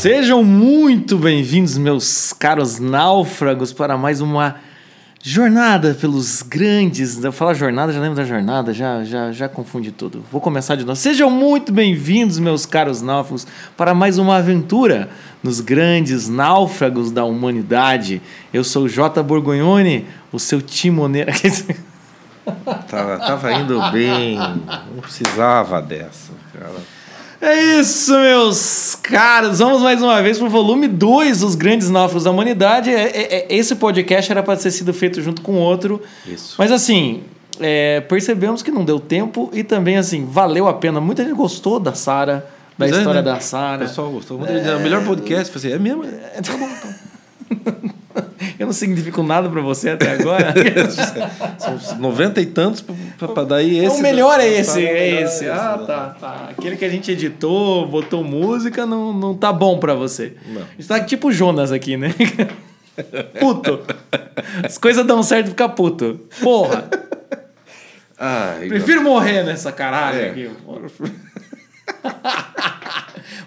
Sejam muito bem-vindos, meus caros náufragos, para mais uma jornada pelos grandes. Eu falar jornada, já lembro da jornada, já, já, já confundi tudo. Vou começar de novo. Sejam muito bem-vindos, meus caros náufragos, para mais uma aventura nos grandes náufragos da humanidade. Eu sou J. Borgonhone, o seu timoneiro. Tava, tava indo bem, não precisava dessa, cara. É isso, meus caros. Vamos mais uma vez para o volume 2 dos Grandes Náufragos da Humanidade. É, é, é, esse podcast era para ter sido feito junto com outro. Isso. Mas assim, é, percebemos que não deu tempo e também assim, valeu a pena. Muita gente gostou da Sara, da é, história né? da O Sara. pessoal gostou muito. É... O melhor podcast. Falei, é mesmo? É, tá bom, então. Eu não significo nada para você até agora. São 90 e tantos pra, pra daí esse. o melhor é esse, Tá, o é esse. Ah, tá, tá. Aquele que a gente editou, botou música, não, não tá bom pra você. Não. A gente tá tipo o Jonas aqui, né? puto. As coisas dão certo e fica puto. Porra. Ai, Prefiro morrer nessa caralho É. aqui.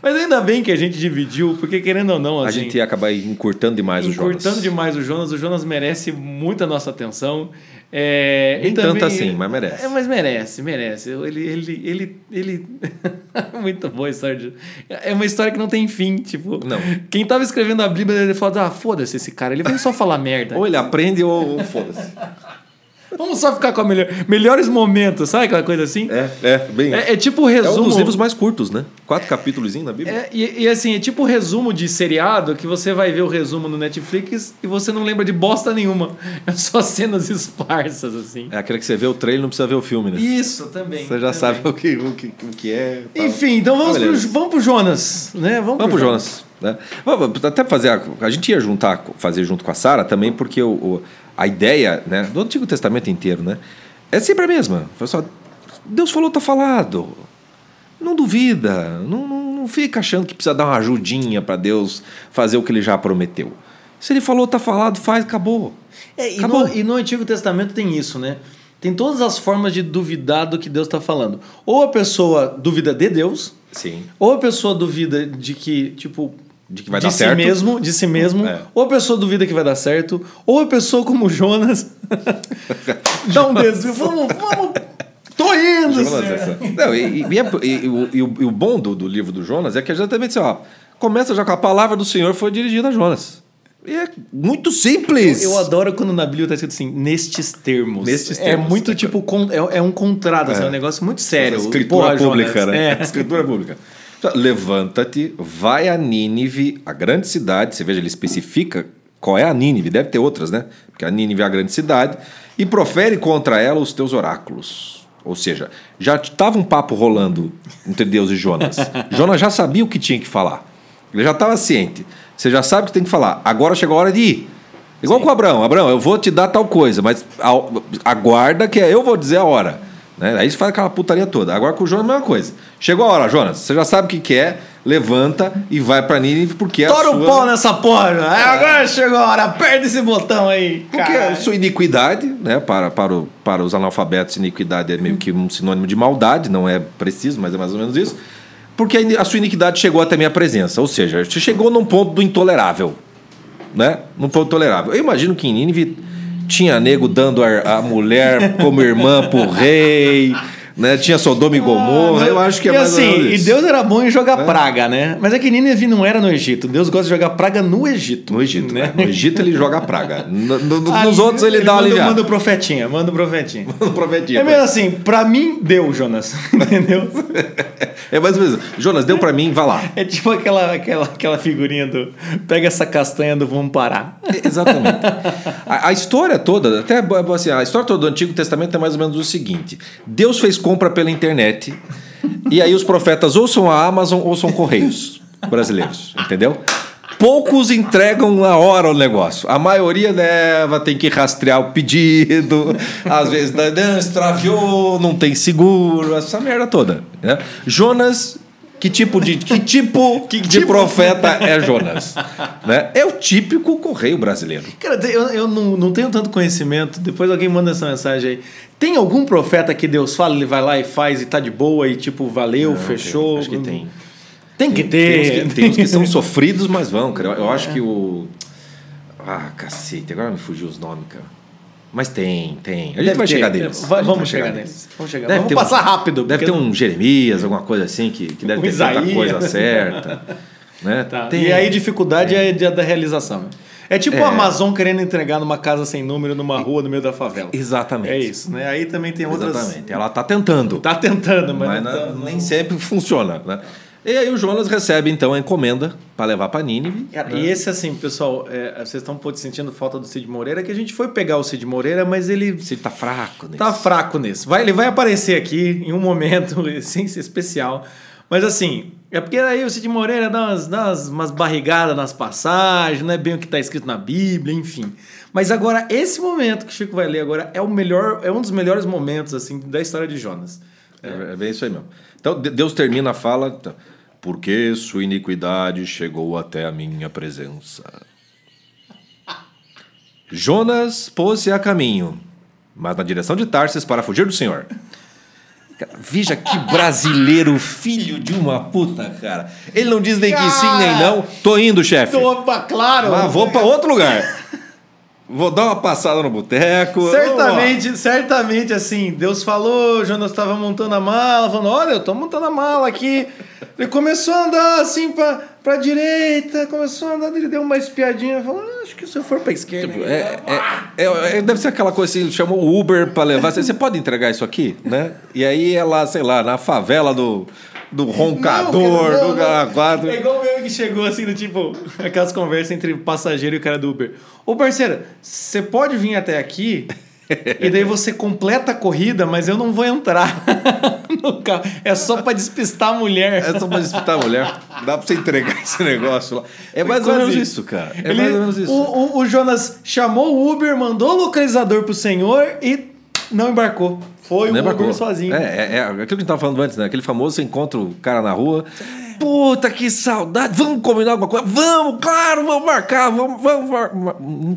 Mas ainda bem que a gente dividiu, porque querendo ou não, a assim, gente ia acabar encurtando demais o Jonas. encurtando demais o Jonas, o Jonas merece muita nossa atenção. É, Nem também- tanto assim, mas merece. É, mas merece, merece. Ele, ele, ele, ele... muito boa a história. de- É uma história que não tem fim, tipo. Não. Quem tava escrevendo a Bíblia, ele falou, ah, foda-se esse cara, ele vem só falar merda. Ou ele aprende ou, ou foda-se. Vamos só ficar com a melhor, melhores momentos, sabe aquela coisa assim? É, é, bem. É, é tipo o É resumo. um dos livros mais curtos, né? Quatro capítulos na Bíblia. É, e, e assim, é tipo o resumo de seriado que você vai ver o resumo no Netflix e você não lembra de bosta nenhuma. É só cenas esparsas, assim. É aquele que você vê o trailer e não precisa ver o filme, né? Isso, também. Você já também. sabe o que, o que, o que é. tal. Enfim, então vamos, Ah, pro, vamos pro Jonas, né? Vamos, Vamos pro Jonas. Né? Vamos até fazer. A, a gente ia juntar, fazer junto com a Sara também, porque o, o- a ideia né, do Antigo Testamento inteiro, né? É sempre a mesma. Só, Deus falou, tá falado. Não duvida. Não, não, não fica achando que precisa dar uma ajudinha para Deus fazer o que ele já prometeu. Se ele falou, tá falado, faz, acabou. É, e, Acabou. no, e no Antigo Testamento tem isso, né? Tem todas as formas de duvidar do que Deus está falando. Ou a pessoa duvida de Deus, Sim. ou a pessoa duvida de que, tipo, De que vai de dar si certo. mesmo, de si mesmo, É. ou a pessoa duvida que vai dar certo, ou a pessoa como Jonas dá um desvio, vamos, vamos, tô indo, Jonas, Não, e, e- e é- e- o- e o, o bom do, do livro do Jonas é que é exatamente assim, ó. Começa já com a palavra do Senhor foi dirigida a Jonas. E é muito simples. Eu adoro quando na Bíblia tá escrito assim, nestes termos. Nestes É termos, muito né, tipo, con- é, é um contrato, assim, é um negócio muito sério. Escritura Porra, pública, Jonas. né? É. Escritura pública. Levanta-te, vai a Nínive, a grande cidade. Você veja, ele especifica qual é a Nínive. Deve ter outras, né? Porque a Nínive é a grande cidade. E profere contra ela os teus oráculos. Ou seja, já estava um papo rolando entre Deus e Jonas. Jonas já sabia o que tinha que falar. Ele já estava ciente. Você já sabe o que tem que falar. Agora chegou a hora de ir. Igual com o Abraão. Abraão, eu vou te dar tal coisa, mas aguarda que eu vou dizer a hora. Né? Aí você faz aquela putaria toda. Agora com o Jonas, a mesma coisa. Chegou a hora, Jonas. Você já sabe o que, que é. Levanta e vai pra Nínive porque é a Tora sua... o pau nessa porra. Jonas. Agora chegou a hora, aperta esse botão aí. Porque é a sua iniquidade, né? Para, para, o- para os analfabetos, iniquidade é meio que um sinônimo de maldade, não é preciso, mas é mais ou menos isso. Porque a a sua iniquidade chegou até minha presença. Ou seja, você chegou num ponto do intolerável. Né? Num ponto tolerável. Eu imagino que em Nínive tinha nego dando a, a mulher como irmã pro rei. Né? Tinha Sodoma e Gomorra. eu acho que é e mais ou assim, E. Deus era bom em jogar praga, né? Mas é que Nínive não era no Egito. Deus gosta de jogar praga no Egito. No Egito, né? né? No Egito ele joga praga. No- no- Ah, nos outros ele, dá uma manda, aliviada. manda o profetinha, manda o profetinha. É mesmo assim, pra mim deu, Jonas. Entendeu? É mais ou menos. Jonas, deu pra mim, vai lá. É tipo aquela, aquela, aquela figurinha do pega essa castanha do vamos parar. Exatamente. A, a história toda, até assim, a história toda do Antigo Testamento é mais ou menos o seguinte: Deus fez compra pela internet e aí os profetas ou são a Amazon ou são Correios brasileiros, entendeu? Poucos entregam na hora o negócio. A maioria leva, tem que rastrear o pedido, às vezes não, extraviou, não tem seguro, essa merda toda. Né? Jonas, que tipo de, que tipo Que de tipo? profeta é Jonas? né? É o típico correio brasileiro. Cara, eu, eu não, não tenho tanto conhecimento. Depois alguém manda essa mensagem aí. Tem algum profeta que Deus fala, ele vai lá e faz e tá de boa e tipo, valeu, Não, fechou? tem, acho que tem. Tem que Tem uns ter. que, tem uns que são sofridos, mas vão, cara. Eu, eu acho que o. Ah, cacete, agora me fugiu os nomes, cara. Mas tem, tem. A gente Deve vai ter. chegar neles. Vai- A vamos chegar neles. Vamos chegar. Deve Vamos ter um- passar rápido. Deve ter um Jeremias, alguma coisa assim, que, que deve Um ter feito a coisa certa. Né? Tá. Tem. E aí dificuldade é, da realização. É tipo É. o Amazon querendo entregar numa casa sem número, numa rua, no meio da favela. Exatamente. É isso, né? Aí também tem outras... Exatamente. Ela tá tentando. Tá tentando, mas, mas não não- tá- nem sempre funciona. Né? E aí o Jonas recebe então a encomenda para levar para Nínive. Né? E esse, assim, pessoal, é, vocês estão um pouco sentindo falta do Cid Moreira, que a gente foi pegar o Cid Moreira, mas ele Ele tá fraco. Nesse. tá fraco nisso. Vai, ele vai aparecer aqui em um momento ser especial. Mas assim, é porque aí o Cid Moreira dá umas, dá umas, umas barrigadas nas passagens, não é bem o que está escrito na Bíblia, enfim. Mas agora, esse momento que o Chico vai ler agora é o melhor, é um dos melhores momentos assim da história de Jonas. É, é bem isso aí mesmo. Então de- Deus termina a fala. então, Porque sua iniquidade chegou até a minha presença. Jonas pôs-se a caminho, mas na direção de Tarsis para fugir do Senhor. Cara, Veja que brasileiro, filho de uma puta, cara. Ele não diz nem que sim nem não. Tô indo, chefe. Opa, claro! Mas vou para outro lugar. Vou dar uma passada no boteco. Certamente, certamente, assim, Deus falou, Jonas estava montando a mala, falando, olha, eu tô montando a mala aqui. Ele começou a andar assim pra, pra direita, começou a andar, ele deu uma espiadinha, falou, ah, acho que se eu for pra esquerda... É, é, é, é, deve ser aquela coisa assim, chamou o Uber para levar. Você, pode entregar isso aqui, né? E aí lá, sei lá, na favela do, do roncador, Não, não, do quadro. É igual o meu que chegou assim, do tipo, aquelas conversas entre o passageiro e o cara do Uber. Ô parceiro, você pode vir até aqui e daí você completa a corrida, mas eu não vou entrar no carro. É só pra despistar a mulher. É só pra disputar a mulher. Dá pra você entregar esse negócio lá. É mais ou menos isso, cara. É Ele- mais ou menos isso. O, o- o Jonas chamou o Uber, mandou o localizador pro senhor e não embarcou. Foi o Lembra Uber como? sozinho. É, é, é aquilo que a gente tava falando antes, né? Aquele famoso, você encontra o cara na rua. Puta, que saudade! Vamos combinar alguma coisa? Vamos, claro, vamos marcar, vamos, vamos.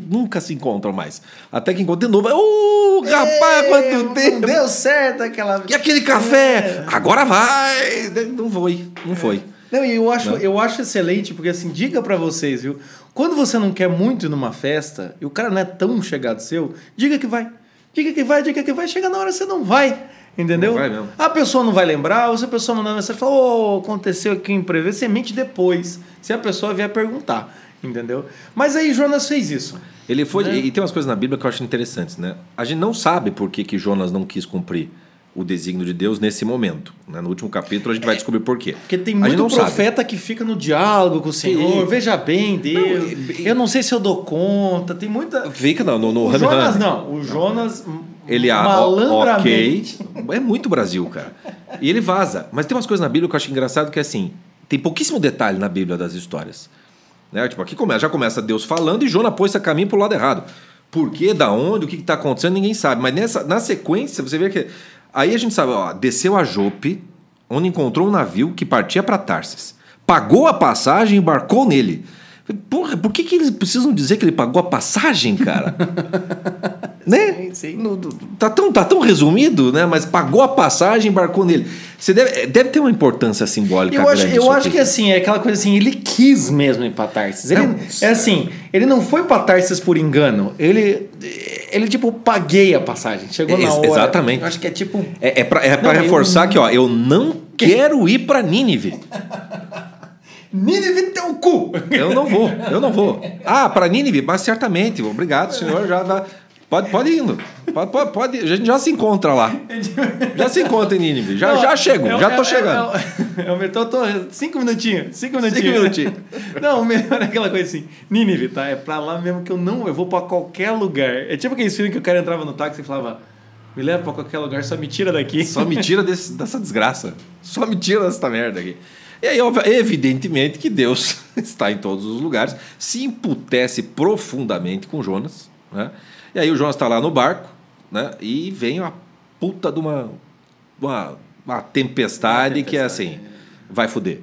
Nunca se encontram mais. Até que encontra de novo. Uh, rapaz, É, quanto não tempo! Deu certo aquela. E aquele café? Agora vai! Não foi, não foi. Não, e eu acho, eu acho excelente, porque assim, diga pra vocês, viu? Quando você não quer muito ir numa festa e o cara não é tão chegado seu, diga que vai. Diga que vai, diga que vai. Chega na hora você não vai. Entendeu? Não vai mesmo. A pessoa não vai lembrar, ou se a pessoa mandar mensagem e falar, ô, aconteceu aqui um imprevisto, você mente depois, se a pessoa vier perguntar. Entendeu? Mas aí Jonas fez isso. Ele foi. Né? E tem umas coisas na Bíblia que eu acho interessantes, né? A gente não sabe por que, que Jonas não quis cumprir o desígnio de Deus nesse momento. Né? No último capítulo a gente vai descobrir por quê. Porque tem muito não sabe. profeta que fica no diálogo com o Senhor. Sim. Veja bem, Deus. e- eu não sei se eu dou conta. Tem muita. Fica não, no, no o Jonas não. O Jonas. Ele ó, ok. malandramente. É muito Brasil, cara. E ele vaza. Mas tem umas coisas na Bíblia que eu acho engraçado que é assim, tem pouquíssimo detalhe na Bíblia das histórias. Né? Tipo, aqui começa, já começa Deus falando e Jonas pôs esse caminho pro lado errado. Por quê? Da onde? O que está acontecendo? Ninguém sabe. Mas nessa, na sequência, você vê que. Aí a gente sabe, ó, desceu a Jope, onde encontrou um navio que partia para Tarsis. Pagou a passagem e embarcou nele. Porra, por que, que eles precisam dizer que ele pagou a passagem, cara? né? Sim, sim. No- tá, tão, tá tão resumido, né? Mas pagou a passagem e embarcou nele. Você deve, deve ter uma importância simbólica Eu acho, eu acho que assim, é aquela coisa assim, ele quis mesmo ir pra Tarsis. Ele, Não, é assim, ele não foi pra Tarsis por engano. Ele, ele tipo, paguei a passagem. Chegou na hora. exatamente. Eu acho que é tipo. É, é pra, é pra Não, eu- reforçar que, ó, eu não quero ir pra Nínive. Nínive teu cu! Eu não vou, eu não vou. Ah, para Nínive, mas certamente. Obrigado, senhor. Já dá. Pode, pode ir indo. Pode, pode, pode. A gente já se encontra lá. Já se encontra em Nínive. Já, Não, já chego, é- já é- tô é- chegando. É, é, o metrô, tô, cinco minutinhos, cinco minutinhos. Cinco minutinhos. Não, melhor é aquela coisa assim, Nínive, tá? É pra lá mesmo que eu não, eu vou pra qualquer lugar. É tipo aquele filme que o cara entrava no táxi e falava, me leva pra qualquer lugar, só me tira daqui. Só me tira desse- dessa desgraça. Só me tira dessa merda aqui. E aí, evidentemente, que Deus está em todos os lugares, se imputece profundamente com Jonas. Né? E aí o Jonas está lá no barco, né? E vem uma puta de uma, uma, uma tempestade, que é assim, vai foder.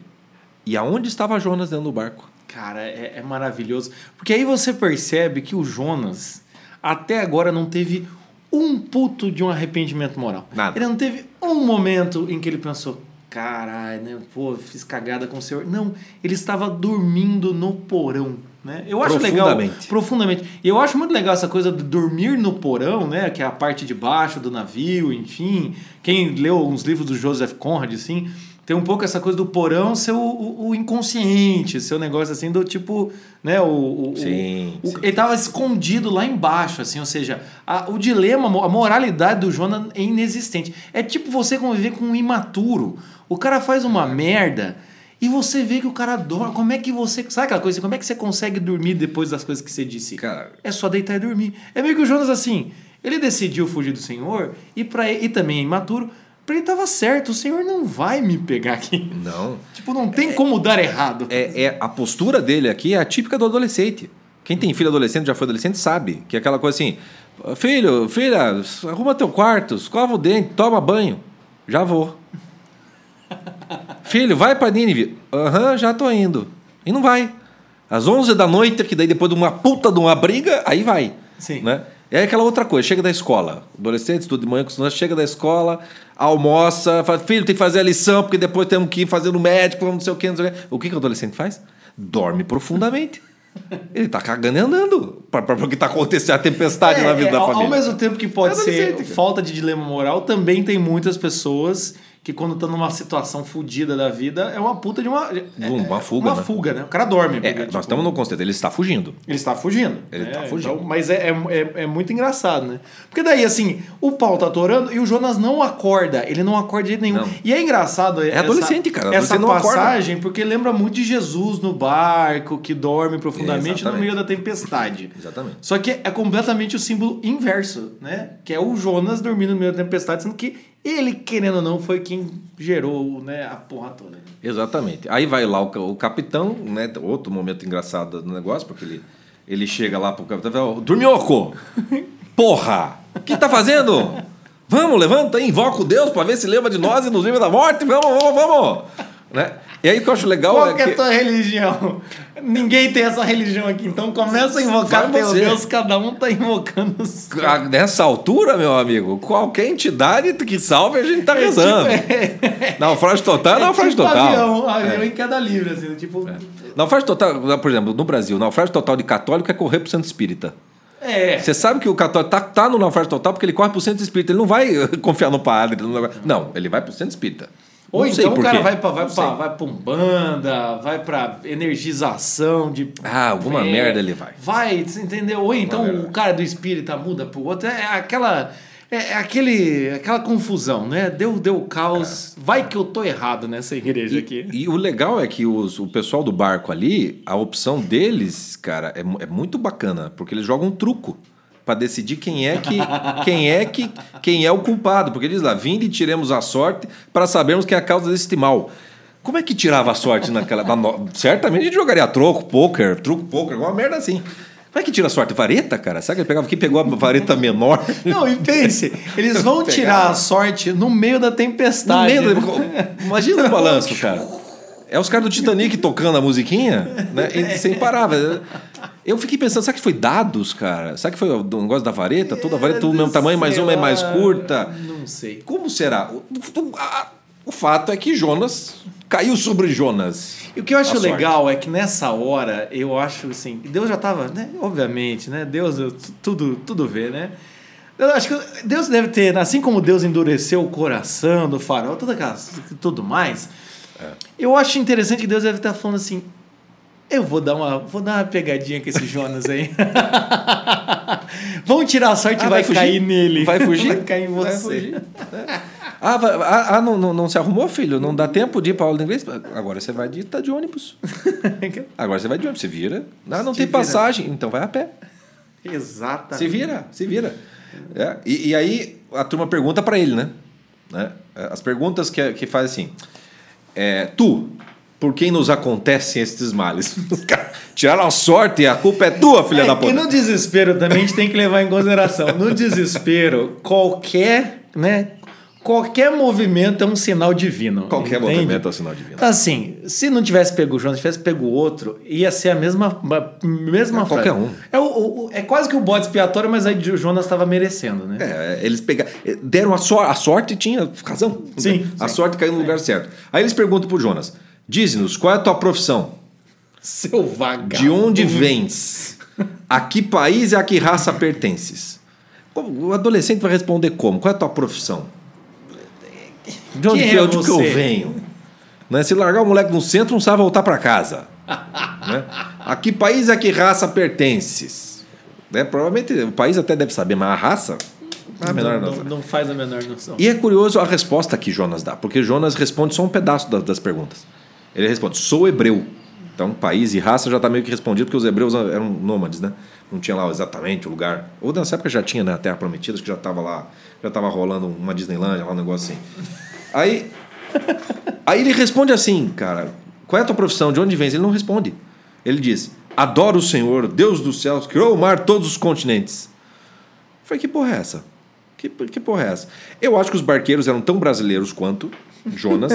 E aonde estava Jonas dentro do barco? Cara, é, é maravilhoso. Porque aí você percebe que o Jonas, até agora, não teve um puto de um arrependimento moral. Nada. Ele não teve um momento em que ele pensou, caralho, né? Pô, fiz cagada com o senhor. Não, ele estava dormindo no porão. Né? Eu acho legal Profundamente. E eu acho muito legal essa coisa de dormir no porão, né? Que é a parte de baixo do navio, enfim. Quem leu uns livros do Joseph Conrad, assim, tem um pouco essa coisa do porão ser o, o, o inconsciente, ser o negócio assim do tipo, né? O, o- Sim, sim. ele estava escondido lá embaixo, assim, ou seja, a- o dilema, a moralidade do Jonas é inexistente. É tipo você conviver com um imaturo. O cara faz uma merda e você vê que o cara dorme. Como é que você. Sabe aquela coisa? Como é que você consegue dormir depois das coisas que você disse? Cara- É só deitar e dormir. É meio que o Jonas assim. Ele decidiu fugir do Senhor e, pra, e também é imaturo. Pra ele tava certo, o Senhor não vai me pegar aqui. Não. Tipo, não tem como dar errado. É, é- a postura dele aqui é a típica do adolescente. Quem tem filho adolescente, já foi adolescente, sabe. Que é aquela coisa assim: filho, filha, arruma teu quarto, escova o dente, toma banho. Já vou. filho, vai pra Nínive. Aham, já tô indo. E não vai. Às 11 da noite, que daí depois de uma puta de uma briga, aí vai. Sim. Né? É aquela outra coisa, chega da escola. Adolescente, estuda de manhã chega da escola, almoça, fala, filho, tem que fazer a lição, porque depois temos que ir fazer no médico, não sei o que, não sei o que. O que, que o adolescente faz? Dorme profundamente. Ele tá cagando e andando. Para o que tá acontecendo, a tempestade É, na vida é, da família. Ao mesmo tempo que pode É ser falta de dilema moral, também tem muitas pessoas que quando estão numa situação fodida da vida, é uma puta de uma... é- Uma fuga, Uma né? fuga, né? O cara dorme. É, porque, nós tipo, estamos no conceito, ele está fugindo. Ele está fugindo. Ele né? tá fugindo. Então, mas é, é, é, é muito engraçado, né? Porque daí, assim, o pau tá atorando e o Jonas não acorda. Ele não acorda de jeito nenhum. Não. E é engraçado essa, adolescente, cara. essa passagem, porque lembra muito de Jesus no barco, que dorme profundamente no meio da tempestade. Exatamente. Só que é completamente o símbolo inverso, né? Que é o Jonas dormindo no meio da tempestade, sendo que ele, querendo ou não, foi quem gerou né, a porra toda. Exatamente. Aí vai lá o, o capitão, né? Outro momento engraçado do negócio, porque ele, ele chega lá pro capitão e fala: Dorminhoco! Porra! O que tá fazendo? Vamos, levanta invoca o Deus pra ver se lembra de nós e nos livra da morte. Vamos, vamos, vamos! Né? E aí o que eu acho legal Qual é que é a tua religião? Ninguém tem essa religião aqui, então começa a invocar Vai teu. Deus, cada um tá invocando o seu. a- Nessa altura, meu amigo, qualquer entidade que salve a gente tá É rezando. tipo- é- Naufrágio total é naufrágio tipo total. Avião, avião em queda livre, assim, tipo. Naufrágio total, por exemplo, no Brasil, naufrágio total de católico é correr pro centro espírita. É. Você sabe que o católico tá, tá no naufrágio total porque ele corre pro centro espírita. Ele não vai confiar no padre. negócio. Não, ele vai pro centro espírita. Ou Não então o cara vai pra, vai, pra, vai pra Umbanda, vai pra energização de. Ah, alguma É, merda ele vai. Vai, entendeu? Ou então o cara do espírita muda pro outro. É aquela. É é aquele, aquela confusão, né? Deu, deu caos. Vai que eu tô errado nessa igreja aqui. E, e o legal é que os- o pessoal do barco ali, a opção deles, cara, é, é muito bacana, porque eles jogam um truco para decidir quem é que quem é que quem é o culpado, porque eles lá, vinde e tiremos a sorte para sabermos quem é a causa deste mal. Como é que tirava a sorte naquela. na no- Certamente a gente jogaria troco, poker, truco, poker, alguma merda assim. Como é que tira a sorte? Vareta, cara? Sabe que ele pegava quem pegou a vareta menor? Não, e pense, eles vão tirar a sorte no meio da No tempestade. meio do... Imagina o balanço, cara. É os caras do Titanic tocando a musiquinha, né? E sem parar. Eu fiquei pensando, será que foi dados, cara? Será que foi o negócio da vareta? Toda a vareta do mesmo tamanho, mas uma é mais curta. Não sei. Como será? O, o- a- o fato é que Jonas caiu sobre Jonas. E o que eu acho sorte. legal é que nessa hora, eu acho assim, Deus já tava, né? Obviamente, né? Deus eu- tudo, tudo vê, né? Eu acho que Deus deve ter, assim como Deus endureceu o coração do farol, tudo, aquelas, tudo mais. É. Eu acho interessante que Deus deve estar falando assim: eu vou dar uma, vou dar uma pegadinha com esse Jonas aí. Vamos tirar a sorte e Ah, vai, fugir? cair nele. Vai fugir? Vai cair em Vai você. fugir. Ah, vai- ah, ah, não, não, não se arrumou, filho? Não dá tempo de ir para aula de inglês? Agora você vai de, tá de ônibus. Agora você vai de ônibus, você vira. Ah, não Se tem vira. passagem, então vai a pé. Exatamente. Se vira, se vira. É, e, e aí a turma pergunta para ele, né? Né? As perguntas que, que faz assim: é, Tu, por quem nos acontecem estes males? Tiraram a sorte e a culpa é tua, filha É da puta. no desespero também a gente tem que levar em consideração. No desespero, qualquer, né? qualquer movimento é um sinal divino. Qualquer entende? movimento é um sinal divino. Assim, se não tivesse pego o Jonas, tivesse pego o outro, ia ser a mesma, a mesma É, qualquer um. É, o, o- é quase que o bode expiatório, mas aí o Jonas estava merecendo, né? É, eles pegaram, deram a, sor- a sorte tinha razão. Sim, A sim. sorte caiu no lugar certo. Aí eles perguntam pro Jonas: Diz-nos, qual é a tua profissão? Seu vagabundo. De onde vens? A que país e a que raça pertences? O adolescente vai responder como? Qual é a tua profissão? De onde, que, é onde que eu venho? Né? Se largar o moleque no centro, não sabe voltar para casa. né? A que país e a que raça pertences? Né? Provavelmente o país até deve saber, mas a raça. não é a menor não, não, não faz a menor noção. E é curioso a resposta que Jonas dá, porque Jonas responde só um pedaço da- das perguntas. Ele responde: sou hebreu. Então, país e raça já está meio que respondido, porque os hebreus eram nômades, né? Não tinha lá exatamente o lugar. Ou nessa época já tinha, né? A Terra Prometida, que já estava lá, já estava rolando uma Disneylandia, lá um negócio assim. Aí, aí ele responde assim, cara: qual é a tua profissão? De onde vens? Ele não responde. Ele diz: adoro o Senhor, Deus dos céus, criou o mar, todos os continentes. Falei, que porra é essa? Que, que porra é essa? Eu acho que os barqueiros eram tão brasileiros quanto Jonas,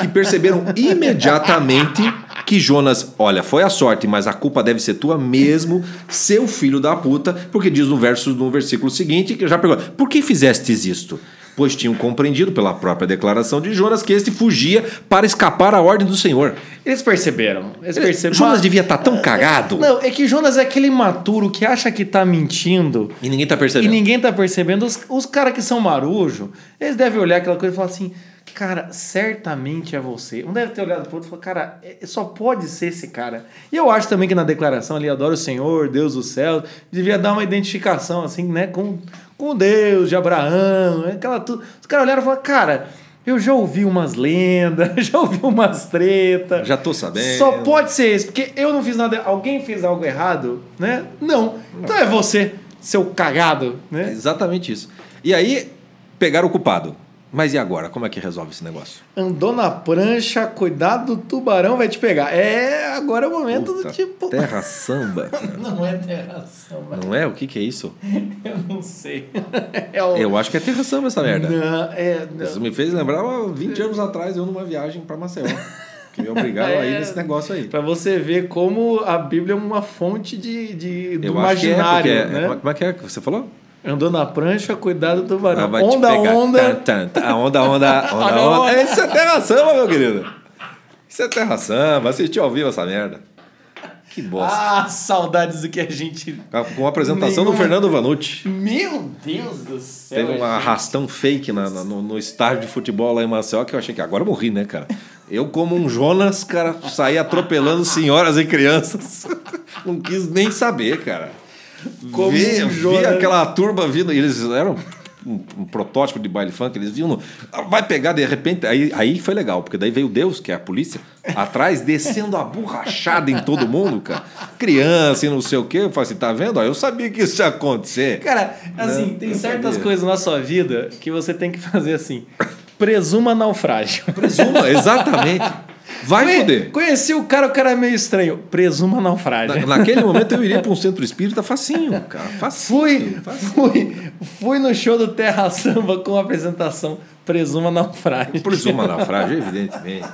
que perceberam imediatamente que Jonas, olha, foi a sorte, mas a culpa deve ser tua mesmo, seu filho da puta, porque diz no verso no versículo seguinte, que já pergunta, por que fizestes isto? Pois tinham compreendido pela própria declaração de Jonas que este fugia para escapar à ordem do Senhor. Eles perceberam. Eles perceberam. Jonas Mas- devia estar tão cagado Não, é que Jonas é aquele imaturo que acha que tá mentindo e ninguém tá e percebendo. ninguém tá percebendo. Os, os caras que são marujo, eles devem olhar aquela coisa e falar assim: cara, certamente é você. Um deve ter olhado pro outro e falar: cara, é- só pode ser esse cara. E eu acho também que na declaração ali, adora o Senhor, Deus do céu, devia dar uma identificação, assim, né, com, com Deus de Abraão, aquela tudo. Os caras olharam e falaram: cara. Eu já ouvi umas lendas, já ouvi umas tretas. Já tô sabendo. Só pode ser esse, porque eu não fiz nada. Alguém fez algo errado, né? Não. Então é você, seu cagado, É né? exatamente isso. E aí, pegaram o culpado. Mas e agora? Como é que resolve esse negócio? Andou na prancha, cuidado, o tubarão vai te pegar. É, agora é o momento Puta, do tipo. Terra samba. Não é terra samba. Não é? O que, que é isso? Eu não sei. É o... Eu acho que é terra samba essa merda. Não, é, não. Isso me fez lembrar ó, 20 anos atrás, eu numa viagem para Maceió. Que me obrigaram a ir É. nesse negócio aí. Pra você ver como a Bíblia é uma fonte de, de, do Eu que é, imaginário, é- né? Como é que é que você falou? Andou na prancha, cuidado do tubarão. Ah, onda, onda. Tan, tan, tan. Onda, onda, onda, Onda, onda. onda. Isso é terra samba, meu querido. Isso é terra samba. Assisti ao vivo essa merda. Que bosta. Ah, saudades do que a gente. Com a apresentação do Nenhuma- Fernando Vanucci. Meu Deus do céu. Teve um arrastão fake na- na- no, no estádio de futebol lá em Maceió que eu achei que agora eu morri, né, cara? Eu, como um Jonas, cara, saí atropelando senhoras e crianças. Não quis nem saber, cara. Como vi, um vi Jonas. aquela turma vindo, eles eram um, um protótipo de baile funk, eles viam, no- vai pegar de repente, aí, aí foi legal, porque daí veio Deus, que é a polícia, atrás, descendo a borrachada em todo mundo, cara. Criança e não sei o quê, eu falei assim, tá vendo? Eu sabia que isso ia acontecer. Cara, assim, Não, tem certas sabia. coisas na sua vida que você tem que fazer assim. Presuma naufrágio. Presuma, exatamente. Vai Conhe- foder. Conheci o cara, o cara é meio estranho. Presuma naufrágio. Na- naquele momento eu iria para um centro espírita facinho, cara. Facinho. Fui, facinho. fui, fui no show do Terra Samba com a apresentação Presuma naufrágio. Presuma naufrágio, evidentemente.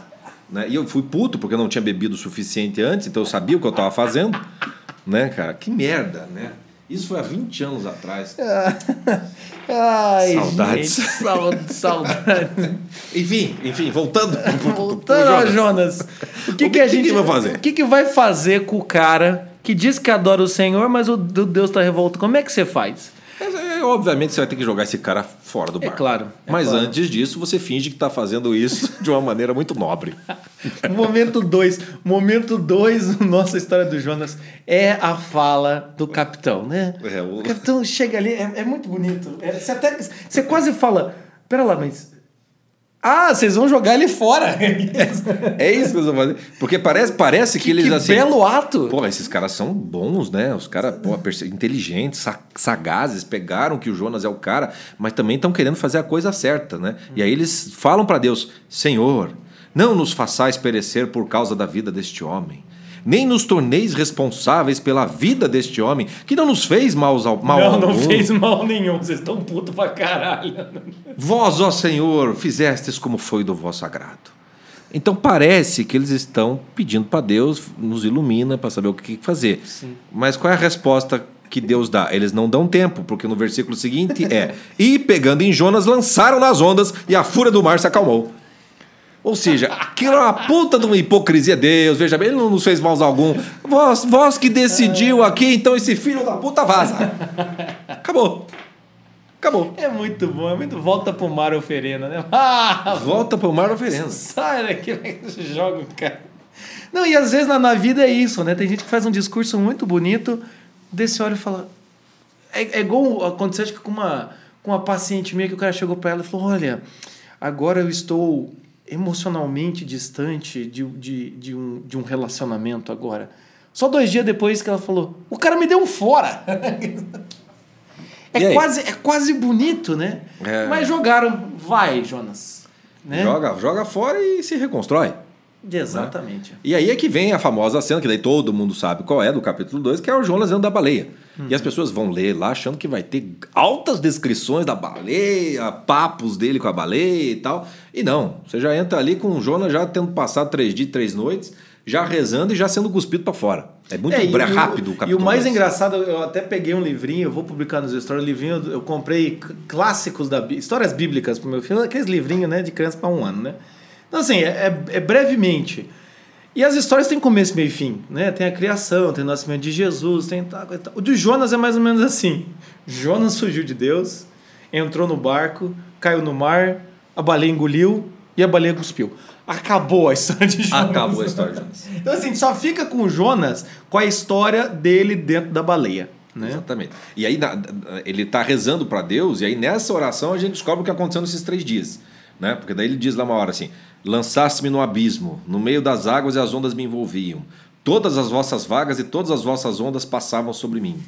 Né? E eu fui puto porque eu não tinha bebido o suficiente antes, então eu sabia o que eu estava fazendo. Né, cara? Que merda, né? Isso foi há 20 anos atrás. Ai, Saudades. gente, sau- saudades. Enfim, enfim, voltando. Voltando ao Jonas. Jonas. O que, O que, que a que gente vai fazer? O que, que vai fazer com o cara que diz que adora o Senhor, mas o, o Deus está revoltado? Como é que você faz? É, obviamente você vai ter que jogar esse cara fora do É bar. claro, é Mas claro. antes disso, você finge que está fazendo isso de uma maneira muito nobre. Momento 2. Momento 2 na nossa história do Jonas é a fala do capitão, né? É, o- o... capitão chega ali, é, é muito bonito. É, você, até, você quase fala: Pera lá, mas. Ah, vocês vão jogar ele fora. É isso que eles vão fazer. Porque parece, parece que, que, eles que assim. belo ato. Pô, esses caras são bons, né? Os caras, pô, inteligentes, sa- sagazes, pegaram que o Jonas é o cara, mas também estão querendo fazer a coisa certa, né? E aí eles falam para Deus: Senhor, não nos façais perecer por causa da vida deste homem. Nem nos torneis responsáveis pela vida deste homem, que não nos fez mal, ao, mal não, algum. não fez mal nenhum. Vocês estão putos pra caralho. Vós, ó Senhor, fizestes como foi do vosso agrado. Então parece que eles estão pedindo para Deus nos ilumina para saber o que fazer. Sim. Mas qual é a resposta que Deus dá? Eles não dão tempo, porque no versículo seguinte é: E pegando em Jonas, lançaram nas ondas e a fúria do mar se acalmou. Ou seja, aquilo é uma puta de uma hipocrisia. Deus, veja bem, ele não nos fez mal algum. Vós, vós que decidiu aqui, então esse filho da puta vaza. Acabou. Acabou. É muito bom, é muito volta pro mar oferenda, né? Ah, Volta pro mar oferenda. sai daqui, joga o cara. Não, e às vezes na, na vida é isso, né? Tem gente que faz um discurso muito bonito, desse olha e fala. É, é igual aconteceu acho que com uma, com uma paciente minha que o cara chegou pra ela e falou: Olha, agora eu estou emocionalmente distante de, de, de, um, de um relacionamento agora. Só dois dias depois que ela falou: O cara me deu um fora. É quase, é quase bonito, né? É. Mas jogaram, vai, Jonas. Né? Joga, joga fora e se reconstrói. Exatamente. E aí é que vem a famosa cena, que daí todo mundo sabe qual é, do capítulo 2, que é o Jonas dentro da baleia. E as pessoas vão ler lá achando que vai ter altas descrições da baleia, papos dele com a baleia e tal. E não, você já entra ali com o Jonas já tendo passado três dias, três noites, já rezando e já sendo cuspido para fora. É muito É, e o- rápido o E capítulo o mais engraçado, eu até peguei um livrinho, eu vou publicar nos stories, um livrinho, eu comprei clássicos da histórias bíblicas pro meu filho, aqueles livrinhos, né, de criança para um ano, né? Então assim, é, é- é brevemente. E as histórias têm começo, meio e fim, né? Tem a criação, tem o nascimento de Jesus, tem tal, tal. O de Jonas é mais ou menos assim. Jonas fugiu de Deus, entrou no barco, caiu no mar, a baleia engoliu e a baleia cuspiu. Acabou a história de Jonas. Acabou a história, Jonas. Então, assim, só fica com o Jonas com a história dele dentro da baleia. Né? Exatamente. E aí ele está rezando para Deus, e aí nessa oração a gente descobre o que aconteceu nesses três dias. Né? Porque daí ele diz lá uma hora assim: Lançaste-me no abismo, no meio das águas e as ondas me envolviam. Todas as vossas vagas e todas as vossas ondas passavam sobre mim.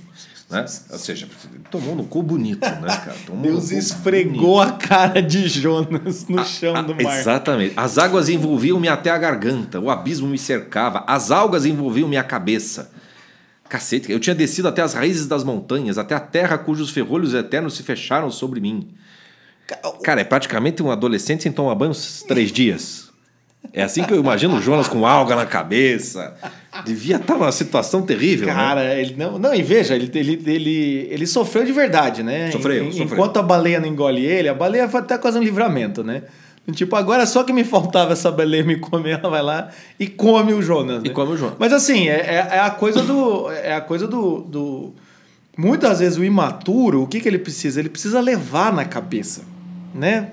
Né? Ou seja, tomou no cu bonito, né, cara? Tomou Deus esfregou a cara de Jonas no chão do Ah, mar. Exatamente. As águas envolviam-me até a garganta, o abismo me cercava, as algas envolviam minha cabeça. Cacete, eu tinha descido até as raízes das montanhas, até a terra cujos ferrolhos eternos se fecharam sobre mim. Cara, é praticamente um adolescente sem tomar banho uns três dias. É assim que eu imagino o Jonas com alga na cabeça. Devia estar numa situação terrível, né? Cara, ele não, não, e veja, ele, ele, ele, ele sofreu de verdade, né? Sofreu, Em- sofreu. Enquanto a baleia não engole ele, a baleia vai até quase um livramento, né? Tipo, agora só que me faltava essa baleia me comer, ela vai lá e come o Jonas. E né? come o Jonas. Mas assim, é, é, é a coisa do. É a coisa do, do. Muitas vezes o imaturo, o que, que ele precisa? Ele precisa levar na cabeça, né?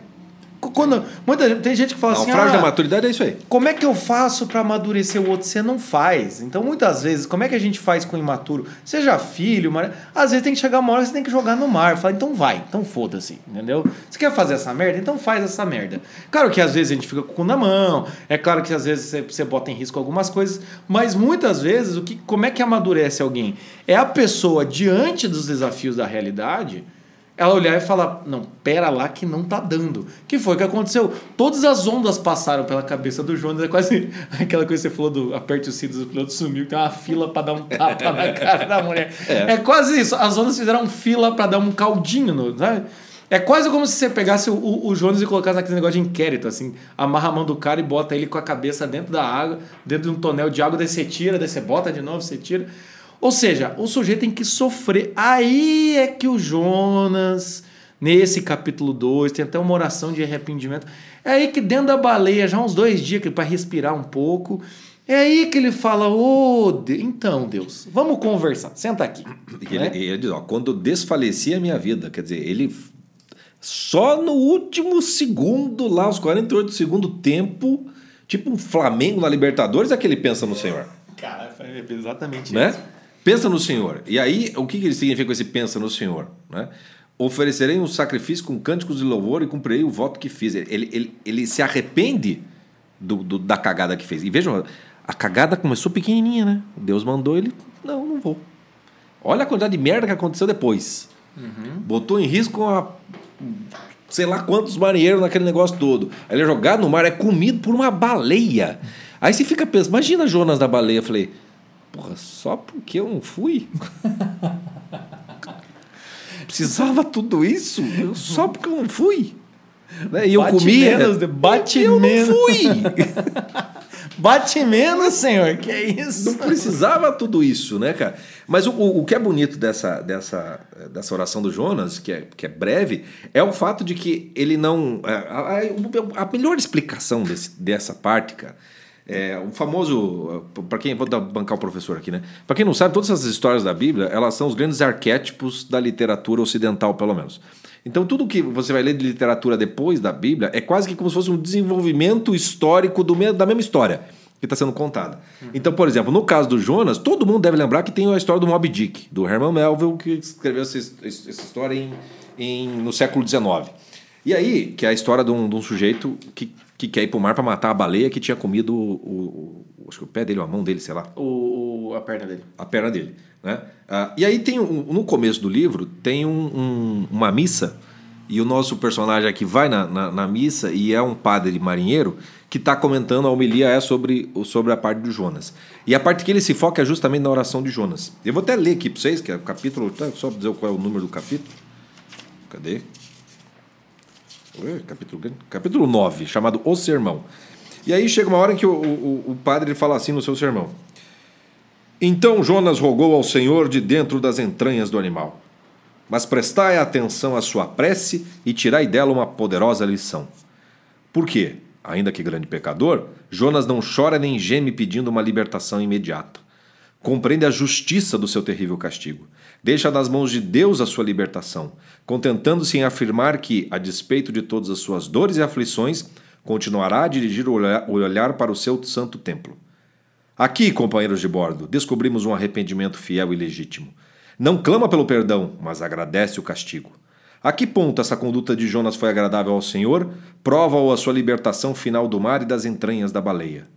Quando, muita, tem gente que fala assim, Naufrágio ah, da maturidade é isso aí. como é que eu faço para amadurecer o outro? Você não faz. Então, muitas vezes, como é que a gente faz com o imaturo? Seja filho, mas às vezes tem que chegar uma hora que você tem que jogar no mar. Falar, então vai, então foda-se, entendeu? Você quer fazer essa merda? Então faz essa merda. Claro que às vezes a gente fica com o cu na mão, é claro que às vezes você, você bota em risco algumas coisas, mas muitas vezes, o que, como é que amadurece alguém? É a pessoa, diante dos desafios da realidade, ela olhar e falar: Não, pera lá que não tá dando. que foi que aconteceu? Todas as ondas passaram pela cabeça do Jonas. É quase aquela coisa que você falou do aperte os cintos, o piloto sumiu, tem uma fila pra dar um tapa na cara da mulher. É. quase isso. As ondas fizeram fila pra dar um caldinho, no, sabe? É quase como se você pegasse o, o, o Jonas e colocasse naquele negócio de inquérito, assim, amarra a mão do cara e bota ele com a cabeça dentro da água, dentro de um tonel de água, daí você tira, daí você bota de novo, você tira. Ou seja, o sujeito tem que sofrer. Aí é que o Jonas, nesse capítulo 2, tem até uma oração de arrependimento. É aí que dentro da baleia, já uns dois dias para respirar um pouco. É aí que ele fala: Ô, Deus, então, Deus, vamos conversar. Senta aqui. E né? Ele, ele diz, ó, quando desfalecia a minha vida, quer dizer, ele só no último segundo, lá, os 48 do segundo tempo, tipo um Flamengo na Libertadores, é que ele pensa no Senhor. Cara, foi exatamente Né? isso. Pensa no Senhor. E aí, o que, que ele significa com esse pensa no Senhor? Né? Oferecerei um sacrifício com cânticos de louvor e cumprirei o voto que fiz. Ele, ele, ele se arrepende do, do- da cagada que fez. E vejam, a cagada começou pequenininha, né? Deus mandou ele, não, não vou. Olha a quantidade de merda que aconteceu depois. Botou em risco uma, sei lá quantos marinheiros naquele negócio todo. Aí ele é jogado no mar, é comido por uma baleia. Aí você fica pensando, imagina Jonas da baleia. Eu falei, porra, só porque eu não fui? Precisava tudo isso? Só porque eu não fui? Né? E eu Bate comia. menos, bate eu menos. não fui! Bate menos, senhor. Que é isso? Não precisava tudo isso, né, cara? Mas o, o, o que é bonito dessa, dessa, dessa oração do Jonas, que é, que é breve, é o fato de que ele não. A, a, a melhor explicação desse, dessa parte, cara. É, o famoso, para quem vou dar- bancar o professor aqui, né? Para quem não sabe, todas essas histórias da Bíblia, elas são os grandes arquétipos da literatura ocidental, pelo menos. Então, tudo que você vai ler de literatura depois da Bíblia é quase que como se fosse um desenvolvimento histórico do da mesma história que está sendo contada. Então, por exemplo, no caso do Jonas, todo mundo deve lembrar que tem a história do Moby Dick, do Herman Melville, que escreveu essa, essa história em, em- no século XIX. E aí, que é a história de um, de um sujeito que, que quer ir para o mar para matar a baleia que tinha comido o, o- acho que o pé dele ou a mão dele, sei lá O, o- a perna dele. a perna dele. Né? Ah, e aí tem um, no começo do livro tem um- um- uma missa e o nosso personagem aqui vai na, na, na missa e é um padre marinheiro que está comentando a homilia é sobre, sobre a parte de Jonas. E a parte que ele se foca é justamente na oração de Jonas. Eu vou até ler aqui para vocês, que é o capítulo, só dizer qual é o número do capítulo. Cadê? Capítulo, capítulo 9, chamado O Sermão. E aí chega uma hora em que o, o, o padre fala assim no seu sermão. Então Jonas rogou ao Senhor de dentro das entranhas do animal. Mas prestai atenção à sua prece e tirai dela uma poderosa lição. Por quê? Ainda que grande pecador, Jonas não chora nem geme pedindo uma libertação imediata. Compreende a justiça do seu terrível castigo. Deixa nas mãos de Deus a sua libertação, contentando-se em afirmar que, a despeito de todas as suas dores e aflições, continuará a dirigir o olhar- para o seu santo templo. Aqui, companheiros de bordo, descobrimos um arrependimento fiel e legítimo. Não clama pelo perdão, mas agradece o castigo. A que ponto essa conduta de Jonas foi agradável ao Senhor? Prova-o a sua libertação final do mar e das entranhas da baleia.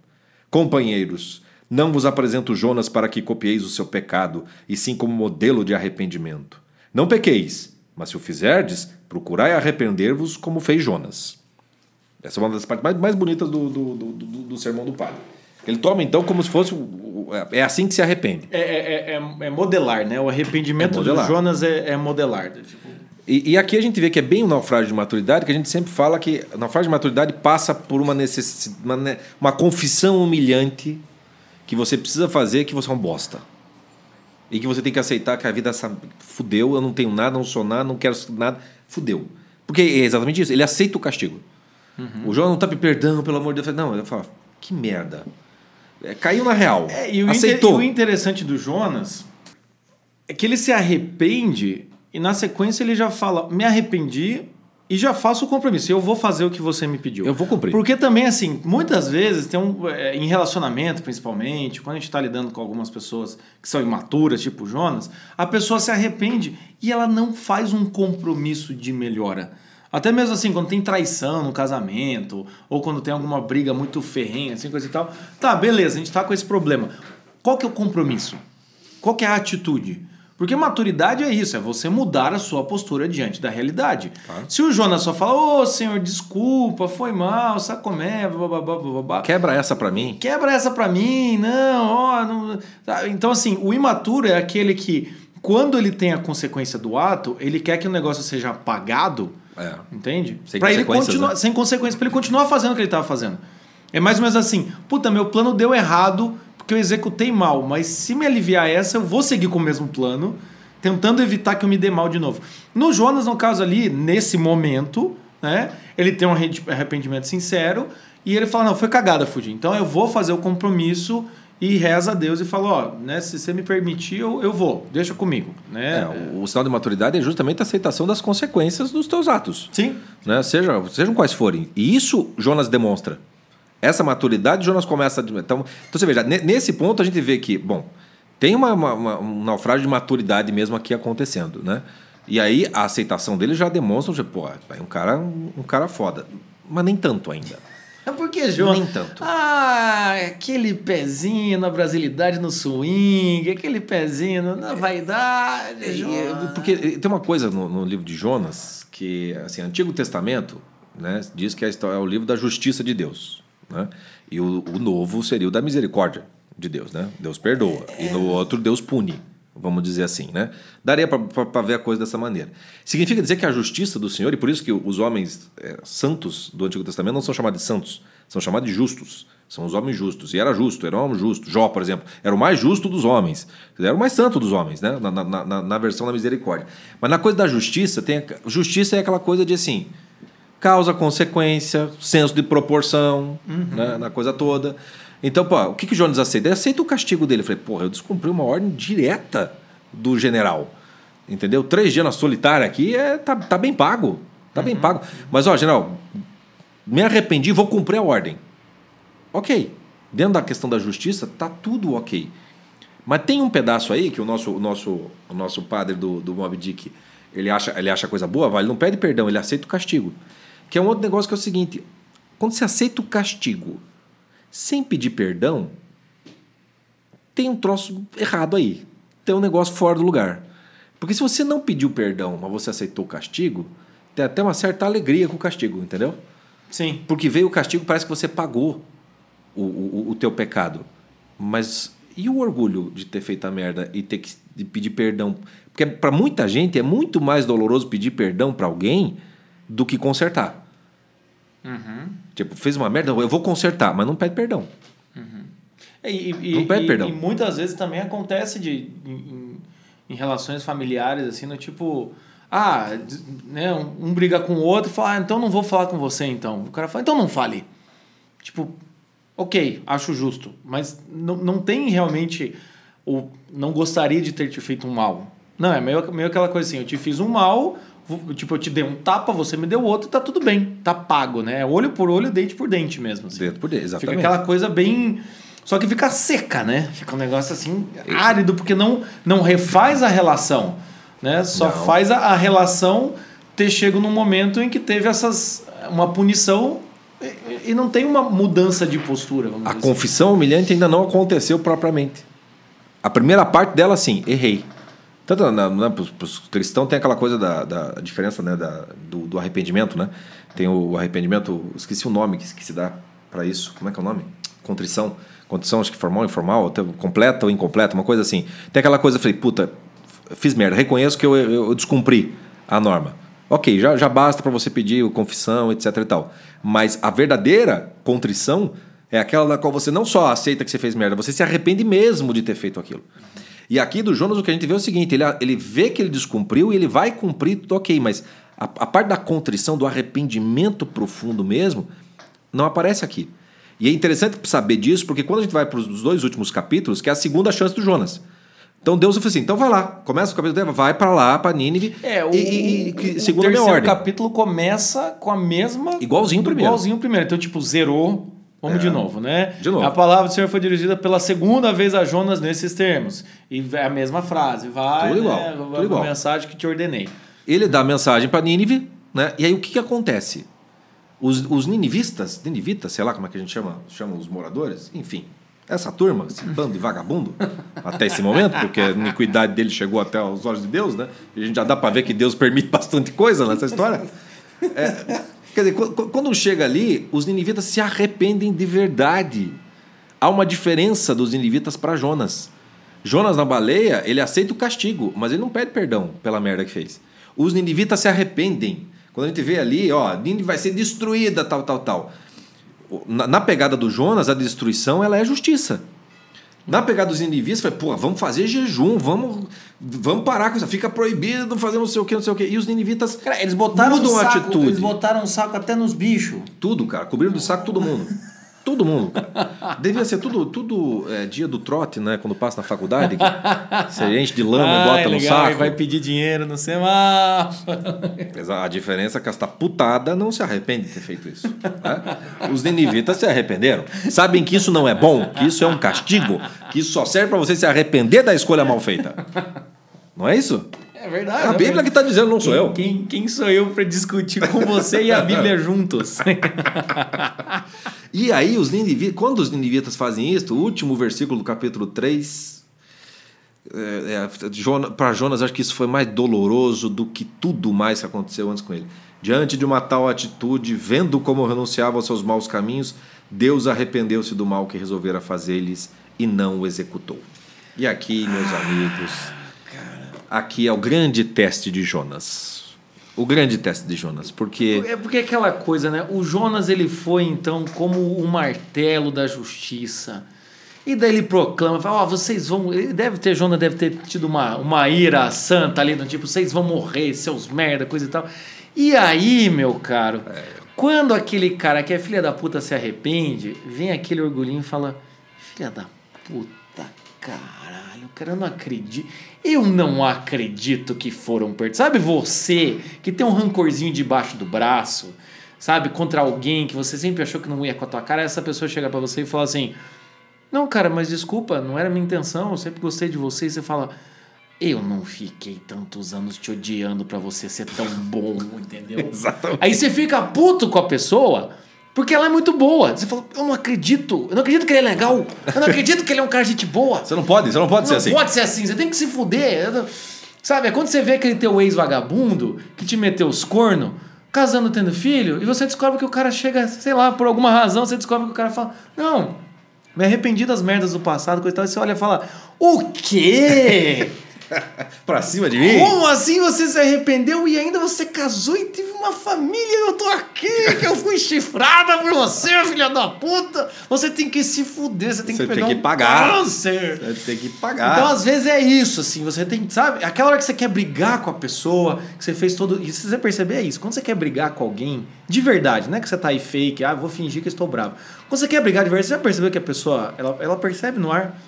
Companheiros, não vos apresento Jonas para que copieis o seu pecado, e sim como modelo de arrependimento. Não pequeis, mas se o fizerdes, procurai arrepender-vos como fez Jonas. Essa é uma das partes mais, mais bonitas do, do, do, do, do sermão do padre. Ele toma então como se fosse. o- É assim que se arrepende. É, é, é, é modelar, né? O arrependimento É do Jonas é, é modelar. Tipo, E, e aqui a gente vê que é bem o naufrágio de maturidade, que a gente sempre fala que o naufrágio de maturidade passa por uma necessidade, uma, ne- uma confissão humilhante que você precisa fazer que você é um bosta. E que você tem que aceitar que a vida sabe, fudeu, eu não tenho nada, não sou nada, não quero nada, fudeu. Porque é exatamente isso, ele aceita o castigo. O João não tá me perdão, pelo amor de Deus. Não, ele fala, que merda. É, caiu na real. É, e inter- aceitou. e o interessante do Jonas é que ele se arrepende e na sequência ele já fala: me arrependi e já faço o compromisso. Eu vou fazer o que você me pediu. Eu vou cumprir. Porque também, assim, muitas vezes, tem um, é, em relacionamento principalmente, quando a gente está lidando com algumas pessoas que são imaturas, tipo Jonas, a pessoa se arrepende e ela não faz um compromisso de melhora. Até mesmo assim, quando tem traição no casamento, ou quando tem alguma briga muito ferrenha, assim, coisa e tal. Tá, beleza, a gente tá com esse problema. Qual que é o compromisso? Qual que é a atitude? Porque maturidade é isso, é você mudar a sua postura diante da realidade. Se o Jonas só fala, ô senhor, desculpa, foi mal, sacomé, bababá, bababá. Quebra essa pra mim. Quebra essa pra mim, não, ó, não. Tá, Então, assim, o imaturo é aquele que, quando ele tem a consequência do ato, ele quer que o negócio seja apagado, É. entende? Sem Pra ele continuar, né? sem consequências, pra ele continuar fazendo o que ele tava fazendo. É mais ou menos assim, puta, meu plano deu errado porque eu executei mal, mas se me aliviar essa, eu vou seguir com o mesmo plano, tentando evitar que eu me dê mal de novo. No Jonas, no caso ali, nesse momento, né, ele tem um arre- arrependimento sincero e ele fala, não, foi cagada, Fuji, então eu vou fazer o compromisso e reza a Deus e fala, ó, né, se você me permitir, eu, eu vou, deixa comigo, né? É, o, o sinal de maturidade é justamente a aceitação das consequências dos teus atos. Sim, Né? Seja, sejam quais forem. E isso Jonas demonstra. Essa maturidade Jonas começa. a- Então, então você veja, ne- nesse ponto a gente vê que, bom, tem uma, uma- um naufrágio de maturidade mesmo aqui acontecendo, né? E aí a aceitação dele já demonstra, tipo, pô, é um cara, um, um cara foda. Mas nem tanto ainda. É porque, João. Nem tanto. Ah, aquele pezinho na brasilidade no swing, aquele pezinho na vaidade. E, João. Porque tem uma coisa no, no livro de Jonas que, assim, Antigo Testamento né, diz que é é o livro da justiça de Deus. Né? E o, o novo seria o da misericórdia. de Deus, né? Deus perdoa. E no outro, Deus pune. Vamos dizer assim, né? Daria para ver a coisa dessa maneira. Significa dizer que a justiça do Senhor, e por isso que os homens é, santos do Antigo Testamento não são chamados de santos, são chamados de justos. São os homens justos. E era justo, era um homem justo. Jó, por exemplo, era o mais justo dos homens. Era o mais santo dos homens, né? Na, na, na, na versão da misericórdia. Mas na coisa da justiça, tem a, justiça é aquela coisa de assim causa, consequência, senso de proporção, uhum. né, na coisa toda. Então, pô, o que, que o Jonas aceita? Ele aceita o castigo dele. Eu falei, porra, eu descumpri uma ordem direta do general. Entendeu? Três dias na solitária aqui é, tá, tá bem pago. Tá uhum. bem pago. Mas, ó, general, me arrependi, vou cumprir a ordem. Ok. Dentro da questão da justiça, tá tudo ok. Mas tem um pedaço aí que o nosso, o nosso, o nosso padre do, do Mob Dick, ele acha, ele acha coisa boa, ele não pede perdão, ele aceita o castigo. Que é um outro negócio que é o seguinte: quando você aceita o castigo sem pedir perdão, tem um troço errado aí. Tem um negócio fora do lugar. Porque se você não pediu perdão, mas você aceitou o castigo, tem até uma certa alegria com o castigo, entendeu? Sim. Porque veio o castigo, parece que você pagou o, o, o teu pecado. Mas e o orgulho de ter feito a merda e ter que pedir perdão? Porque para muita gente é muito mais doloroso pedir perdão para alguém do que consertar. Uhum. Tipo, fez uma merda, eu vou consertar, mas não pede perdão. Uhum. E, e, não pede e, perdão. E muitas vezes também acontece de, em, em relações familiares, assim, no tipo, ah, né, um, um briga com o outro e fala, ah, então não vou falar com você então. O cara fala, então não fale. Tipo, ok, acho justo, mas não, não tem realmente o não gostaria de ter te feito um mal. Não, é meio, meio aquela coisa assim, eu te fiz um mal, Tipo, eu te dei um tapa, você me deu outro, tá tudo bem, tá pago, né? Olho por olho, dente por dente mesmo. Assim. Dente por dente, exatamente. Fica aquela coisa bem. Só que fica seca, né? Fica um negócio assim, árido, porque não, não refaz a relação. Né? Só não. faz a, a, relação ter chego num momento em que teve essas. uma punição e, e não tem uma mudança de postura. a assim. confissão humilhante ainda não aconteceu propriamente. A primeira parte dela, sim, errei. Tanto para os cristãos tem aquela coisa da, da diferença né, da, do, do, arrependimento, né? Tem o arrependimento, esqueci o nome que, que se dá para isso. Como é que é o nome? Contrição. Contrição, acho que formal, informal, completa ou incompleta, uma coisa assim. Tem aquela coisa, falei, puta, fiz merda, reconheço que eu, eu, eu descumpri a norma. Ok, já, já basta para você pedir confissão, etc e tal. Mas a verdadeira contrição é aquela na qual você não só aceita que você fez merda, você se arrepende mesmo de ter feito aquilo. E aqui do Jonas o que a gente vê é o seguinte: ele, ele vê que ele descumpriu e ele vai cumprir, ok, mas a, a parte da contrição, do arrependimento profundo mesmo, não aparece aqui. E é interessante saber disso, porque quando a gente vai para os dois últimos capítulos, que é a segunda chance do Jonas. Então Deus falou assim: então vai lá, começa o capítulo, vai para lá, para Nínive. É, o, e, e, segundo o ordem. capítulo começa com a mesma. Igualzinho primeiro. Igualzinho primeiro. Então, tipo, zerou Vamos é. de novo, né? De novo. A palavra do Senhor foi dirigida pela segunda vez a Jonas nesses termos. E é a mesma frase. Vai, tudo igual, né? Tudo igual. a mensagem que te ordenei. Ele dá a mensagem para Nínive, né? E aí o que, que acontece? Os, os ninivistas, ninivitas, sei lá como é que a gente chama, chama os moradores, enfim, essa turma, esse bando de vagabundo, até esse momento, porque a iniquidade dele chegou até os olhos de Deus, né? E a gente já dá para ver que Deus permite bastante coisa nessa história. É, Quer dizer, quando chega ali, os ninivitas se arrependem de verdade. Há uma diferença dos ninivitas para Jonas. Jonas na baleia, ele aceita o castigo, mas ele não pede perdão pela merda que fez. Os ninivitas se arrependem. Quando a gente vê ali, ó, Nínive vai ser destruída, tal, tal, tal. Na, na pegada do Jonas, a destruição ela é justiça. Na pegada dos indivíduos, foi, pô, vamos fazer jejum, vamos, vamos parar com isso. Fica proibido fazer não sei o que, não sei o que. E os ninivitas cara, eles botaram mudam um saco, a atitude. Eles botaram um saco até nos bichos. Tudo, cara. Cobriram do saco todo mundo. Todo mundo. Devia ser tudo, tudo é, dia do trote, né? Quando passa na faculdade. Que você enche de lama ah, e bota é no legal, saco. E vai pedir dinheiro no semáforo. A diferença é que esta putada não se arrepende de ter feito isso. Né? Os ninivitas se arrependeram. Sabem que isso não é bom, que isso é um castigo, que isso só serve para você se arrepender da escolha mal feita. Não é isso? É verdade. É a Bíblia que está dizendo, não sou quem, eu. Quem, quem sou eu para discutir com você e a Bíblia juntos? e aí, os ninivitas, quando os ninivitas fazem isso, o último versículo do capítulo 3, é, é, para Jonas, acho que isso foi mais doloroso do que tudo mais que aconteceu antes com ele. Diante de uma tal atitude, vendo como renunciava aos seus maus caminhos, Deus arrependeu-se do mal que resolvera fazer-lhes e não o executou. E aqui, meus amigos, aqui é o grande teste de Jonas. O grande teste de Jonas, porque É porque aquela coisa, né? O Jonas ele foi então como o martelo da justiça. E daí ele proclama, fala, ó, vocês vão. Ele deve ter, Jonas deve ter tido uma, uma ira santa ali, do tipo, vocês vão morrer, seus merda, coisa e tal. E aí, meu caro, quando aquele cara que é filha da puta se arrepende, vem aquele orgulhinho e fala: Filha da puta, caralho, cara, eu não acredito. Eu não acredito que foram perdidos. Sabe você que tem um rancorzinho debaixo do braço, sabe, contra alguém que você sempre achou que não ia com a tua cara, essa pessoa chega pra você e fala assim: Não, cara, mas desculpa, não era minha intenção, eu sempre gostei de você. E você fala: Eu não fiquei tantos anos te odiando pra você ser tão bom, entendeu? Exatamente. Aí você fica puto com a pessoa. Porque ela é muito boa. Você fala, eu não acredito. Eu não acredito que ele é legal. Eu não acredito que ele é um cara de gente boa. você não pode, você não pode ser Não assim. pode ser assim, você tem que se fuder. Não- Sabe, é quando você vê aquele teu ex-vagabundo que te meteu os cornos, casando, tendo filho, e você descobre que o cara chega, sei lá, por alguma razão, você descobre que o cara fala: Não, me arrependi das merdas do passado, coisa e tal. E você olha e fala: O quê? Pra cima de mim? Como assim você se arrependeu e ainda você casou e teve uma família eu tô aqui, que eu fui chifrada por você, filha da puta? Você tem que se fuder, você tem Você que pegar tem que um pagar. câncer. Tem que pagar. Então, às vezes é isso, assim, você tem, sabe? Aquela hora que você quer brigar com a pessoa, que você fez todo. E se você perceber, é isso. Quando você quer brigar com alguém, de verdade, não é que você tá aí fake, ah, vou fingir que estou bravo. Quando você quer brigar de verdade, você já percebeu que a pessoa, ela, ela percebe no ar.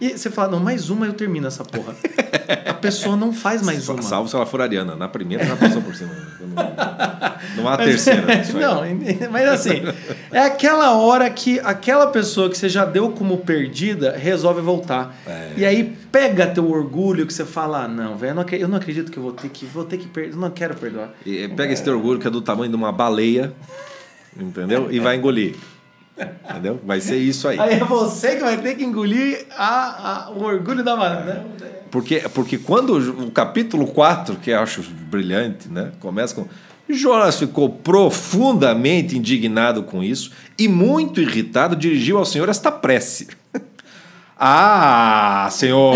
E você fala, não, mais uma eu termino essa porra. a pessoa não faz mais uma. Salvo se ela for ariana. Na primeira já passou por cima. Não há terceira. isso aí. não, mas assim, é aquela hora que aquela pessoa que você já deu como perdida resolve voltar. É. E aí pega teu orgulho que você fala, ah, não, velho, eu não acredito que eu vou ter que, vou ter que perder, não quero perdoar. E pega esse teu orgulho que é do tamanho de uma baleia, entendeu? E vai engolir. Entendeu? Vai ser isso aí. Aí é você que vai ter que engolir a, a- o orgulho da né? Porque, porque quando o capítulo 4, que eu acho brilhante, né? Começa com. Jonas ficou profundamente indignado com isso e, muito irritado, dirigiu ao Senhor esta prece. ah, Senhor!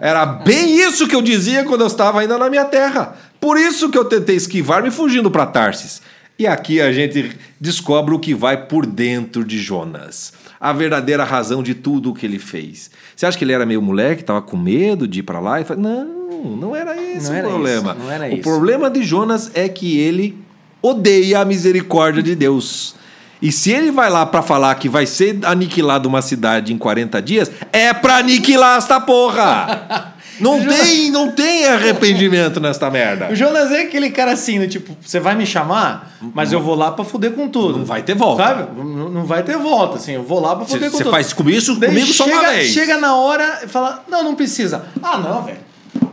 Era bem isso que eu dizia quando eu estava ainda na minha terra. Por isso que eu tentei esquivar-me fugindo para Tarsis. E aqui a gente descobre o que vai por dentro de Jonas. A verdadeira razão de tudo o que ele fez. Você acha que ele era meio moleque, estava com medo de ir para lá? E fala, não, não era esse Não o era problema. isso, não era o isso. problema de Jonas é que ele odeia a misericórdia de Deus. E se ele vai lá para falar que vai ser aniquilada uma cidade em 40 dias, é para aniquilar esta porra! Não tem, não tem arrependimento nesta merda. O Jonas é aquele cara assim, do tipo, você vai me chamar, mas eu vou lá pra fuder com tudo. Não vai ter volta. Sabe? Não, não vai ter volta, assim, eu vou lá pra fuder com Você tudo. faz com isso Daí comigo só uma chega, vez. chega na hora e fala, não, não precisa. Ah, não, velho.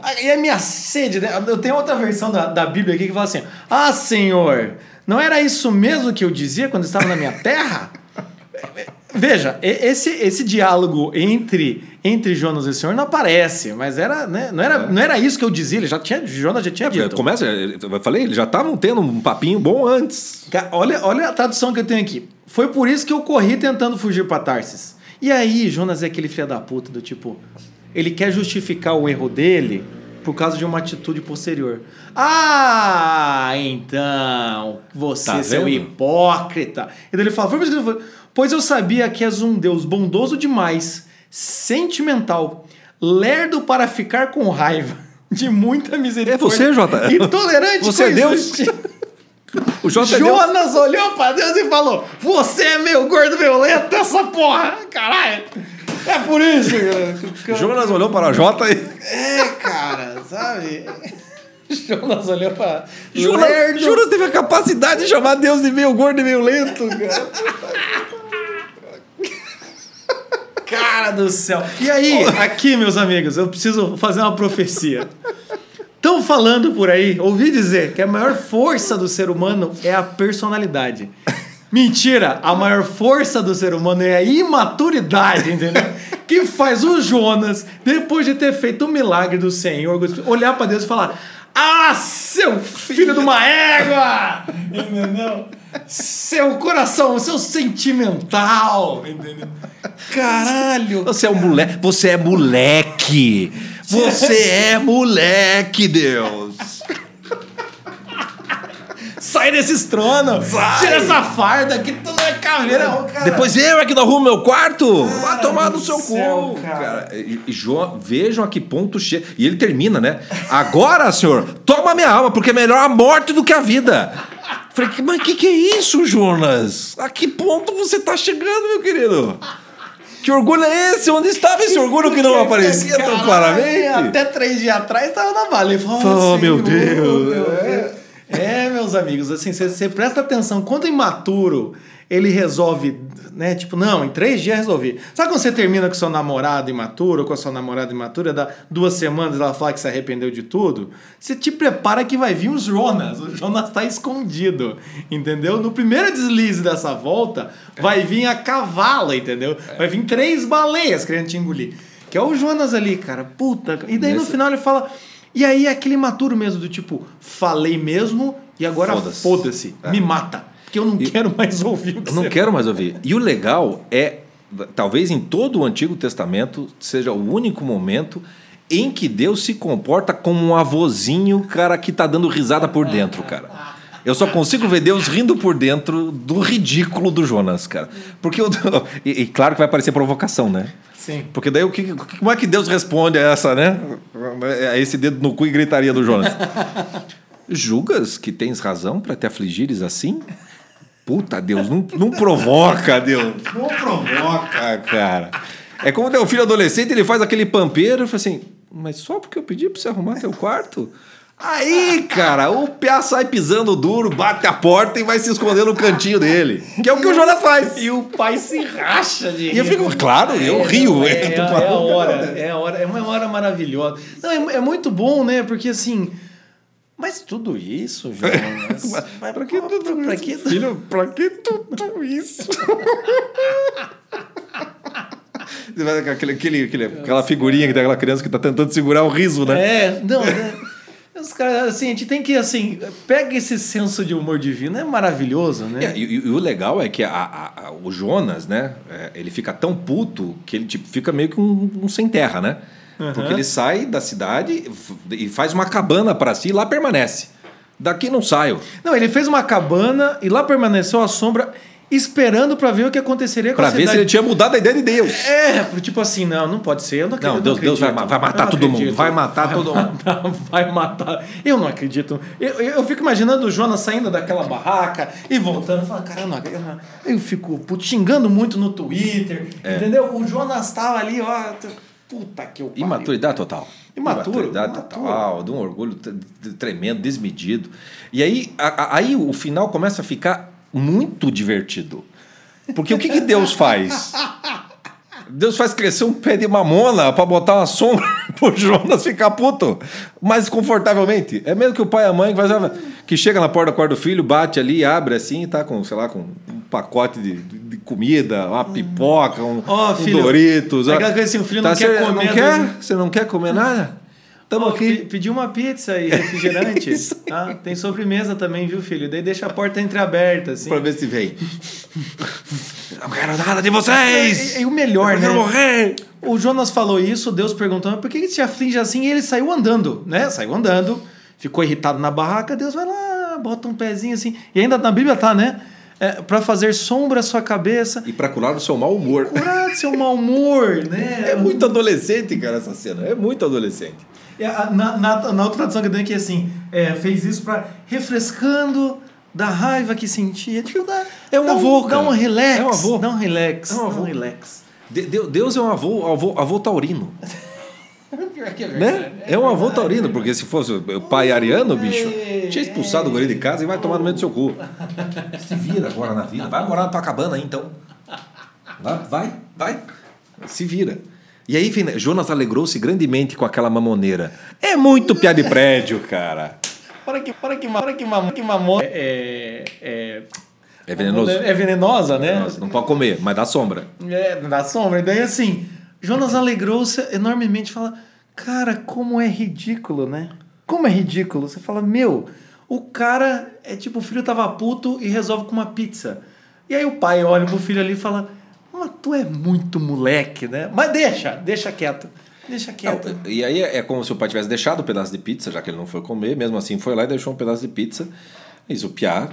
Aí é minha sede, né? Eu tenho outra versão da, da Bíblia aqui que fala assim: Ah, Senhor, não era isso mesmo que eu dizia quando estava na minha terra? Veja, esse, esse diálogo entre, entre Jonas e o Senhor não aparece, mas era, né, não, era, não era isso que eu dizia, ele já tinha, Jonas já tinha dito. Começa, eu falei, eles já estavam tendo um papinho bom antes. Olha, olha a tradução que eu tenho aqui. Foi por isso que eu corri tentando fugir para Tarsis. E aí, Jonas é aquele filho da puta do tipo, ele quer justificar o erro dele por causa de uma atitude posterior. Ah, então, você Tá seu vendo? hipócrita. E daí ele fala, "Foi por isso que eu pois eu sabia que és um Deus bondoso demais, sentimental, lerdo para ficar com raiva, de muita misericórdia. É você, Jota. E tolerante Você é com Deus. injustiça." O Jota é Deus. Jonas olhou pra Deus e falou: Você é meu gordo violento, essa porra! Caralho! É por isso, cara. Jonas olhou para Jota e. É, cara, sabe? Jonas olhou pra. Jonas. Jonas teve a capacidade de chamar Deus de meio gordo e meio lento, cara. Cara do céu. E aí, aqui, meus amigos, eu preciso fazer uma profecia. Estão falando por aí, ouvi dizer que a maior força do ser humano é a personalidade. Mentira, a maior força do ser humano é a imaturidade, entendeu? Que faz o Jonas, depois de ter feito o milagre do Senhor, olhar pra Deus e falar: Ah, seu filho de uma égua! Entendeu? Seu coração, seu sentimental, entendeu? Caralho. Você é um moleque. Você é moleque. Você é moleque, Deus. Sai desses tronos. Sai. Tira essa farda que tu não é caveira, cara. Depois eu é que não arrumo meu quarto. Vai Cara tomar no seu céu, cu. cara. Cara, e, e Jo- vejam a que ponto chega. E ele termina, né? Agora, senhor, toma minha alma, porque é melhor a morte do que a vida. Falei, "Que- mas o que, que é isso, Jonas? A que ponto você tá chegando, meu querido? Que orgulho é esse? Onde estava esse orgulho que não aparecia tão claramente? Até três dias atrás tava na bala. Oh, meu Deus. É, meus amigos, assim, você- você presta atenção. Quando imaturo ele resolve, né? Tipo, não, em três dias resolvi. Sabe quando você termina com seu namorado imaturo, ou com a sua namorada imatura, dá duas semanas ela fala que se arrependeu de tudo? Você te prepara que vai vir os Jonas. O Jonas tá escondido, entendeu? No primeiro deslize dessa volta, vai vir a cavala, entendeu? Vai vir três baleias querendo te engolir. Que é o Jonas ali, cara. Puta. E daí no Nessa- final ele fala. E aí é aquele imaturo mesmo, do tipo, falei mesmo e agora Foda-se. foda-se, me mata. Porque eu não quero mais ouvir o que Eu não você quero mais ouvir. E o legal é, talvez em todo o Antigo Testamento, seja o único momento em que Deus se comporta como um avôzinho, cara, que tá dando risada por dentro, cara. Eu só consigo ver Deus rindo por dentro do ridículo do Jonas, cara. Porque o, e, e claro que vai parecer provocação, né? Sim. Porque daí o que, como é que Deus responde a essa, né? A esse dedo no cu e gritaria do Jonas. Julgas que tens razão para te afligires assim? Puta, Deus, não, não provoca, Deus. Não provoca, cara. É como ter um filho adolescente, ele faz aquele pampeiro e fala assim, mas só porque eu pedi para você arrumar teu quarto? Aí, cara, o piá sai pisando duro, bate a porta e vai se esconder no cantinho dele. Que é o que o Jonas faz. E o pai se racha de E eu fico, claro, eu rio. É, é, eu tô é a hora, é a hora, é uma hora maravilhosa. Não, é, é muito bom, né? Porque assim. Mas tudo isso, Jonas. Mas pra que tudo pra isso? que- Filho, pra que tudo isso? Você vai com aquele, aquele, aquele- aquela figurinha que tem aquela criança que tá tentando segurar o riso, né? É, não, né? Os caras, assim, a gente tem que, assim, pega esse senso de humor divino, é maravilhoso, né? É, e, e- o legal é que a- a- a- o Jonas, né? é, ele fica tão puto que ele tipo, fica meio que um, um sem terra, né? Porque ele sai da cidade e faz uma cabana para si e lá permanece. Daqui não saio. Não, ele fez uma cabana e lá permaneceu à sombra, esperando pra ver o que aconteceria com Para a ver se cidade. ele tinha mudado a ideia de Deus. É, tipo assim, não, não pode ser, eu não acredito. Não, Deus, Deus vai, vai matar não todo mundo. acredito. Vai matar todo mundo. matar, vai matar. Eu não acredito. Eu, eu, fico imaginando o Jonas saindo daquela barraca e voltando. Falando, cara, eu, não, eu, não- eu fico puto, xingando muito no Twitter. É. Entendeu? O Jonas tava ali, ó. Puta que eu pariu. Imaturidade total. Imaturo, Imaturidade imaturo. total, de um orgulho tremendo, desmedido. E aí, a- a- aí o final começa a ficar muito divertido. Porque o que, que Deus faz? Deus faz crescer um pé de mamona para botar uma sombra pro Jonas ficar puto mais confortavelmente. É mesmo que o pai e a mãe que, faz, que chega na porta do quarto do filho, bate ali, abre assim tá com, sei lá, com um pacote de, de- comida, uma pipoca, um, um filho, Doritos. é aquela coisa assim, o filho não quer comer, Não quer? Você não quer comer nada? Estamos Ó, aqui. pe- Pedi uma pizza e refrigerante. tá? Tem sobremesa também, viu, filho? Daí deixa a porta entreaberta, assim. Pra ver se vem. Não quero nada de vocês! E, e o melhor, Eu né? quero morrer! O Jonas falou isso, Deus perguntou, mas por que que te aflige assim? E ele saiu andando, né? Saiu andando, ficou irritado na barraca, Deus vai lá, bota um pezinho assim. E ainda na Bíblia tá, né? É, para fazer sombra à sua cabeça, E pra curar o seu mau humor. curar do seu mau humor, né? É muito adolescente, cara, essa cena. É muito adolescente. É, Na, na, na outra tradução que eu tenho aqui, assim, é, fez isso para refrescando da raiva que sentia. Tipo, dá, É um dá avô, Dá cara. um relax. É um avô. Dá um relax. É um avô. Dá um relax. De- de- Deus é um avô, avô, avô taurino. É Né? É um avô taurino, porque se fosse o pai ariano, bicho, tinha expulsado o guri de casa e vai tomar no meio do seu cu. Se vira agora na vida. Vai morar na tua cabana aí, então. Vai, vai, vai. Se vira. E aí, Jonas alegrou-se grandemente com aquela mamoneira. É muito piá de prédio, cara. Para que, para que, para que, mamão, que mamão é, é, É venenoso. é venenosa, né? Nossa, Não pode comer, mas dá sombra. É, da sombra. E daí, assim, Jonas alegrou-se enormemente. Fala, cara, como é ridículo, né? Como é ridículo. Você fala, meu, o, O cara é tipo, o filho tava puto e resolve com uma pizza. E aí o pai olha pro filho ali e fala: Mas tu é muito moleque, né? Mas deixa, deixa quieto. Deixa quieto. E aí é como se o pai tivesse deixado o um pedaço de pizza, já que ele não foi comer, mesmo assim foi lá e deixou um pedaço de pizza. Isso, o Piá,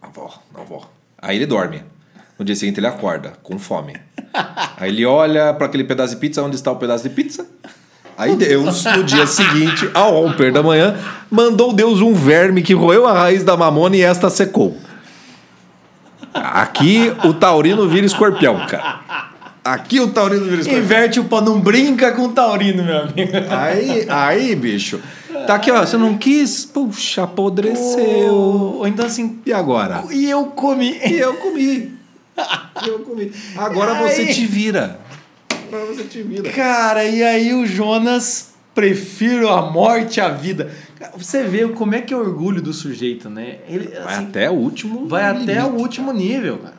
avó, avó. Aí ele dorme. No dia seguinte ele acorda, com fome. Aí ele olha para aquele pedaço de pizza, onde está o pedaço de pizza? Aí Deus, no dia seguinte, ao romper da manhã, mandou Deus um verme que roeu a raiz da mamona e esta secou. Aqui o taurino vira escorpião, cara. Aqui o taurino vira escorpião. Inverte o pó, não brinca com o taurino, meu amigo. Aí, aí, bicho. Tá aqui, ó. Você não quis? Puxa, apodreceu. Ou então assim. E agora? E eu comi. E eu comi. E eu comi. Agora Aí- você te vira. Agora você te vira. Cara, e aí o Jonas prefiro a morte à vida. Cara, Você vê como é que é o orgulho do sujeito, né? Ele, Vai assim, até o último. vai até o limite. último nível, cara.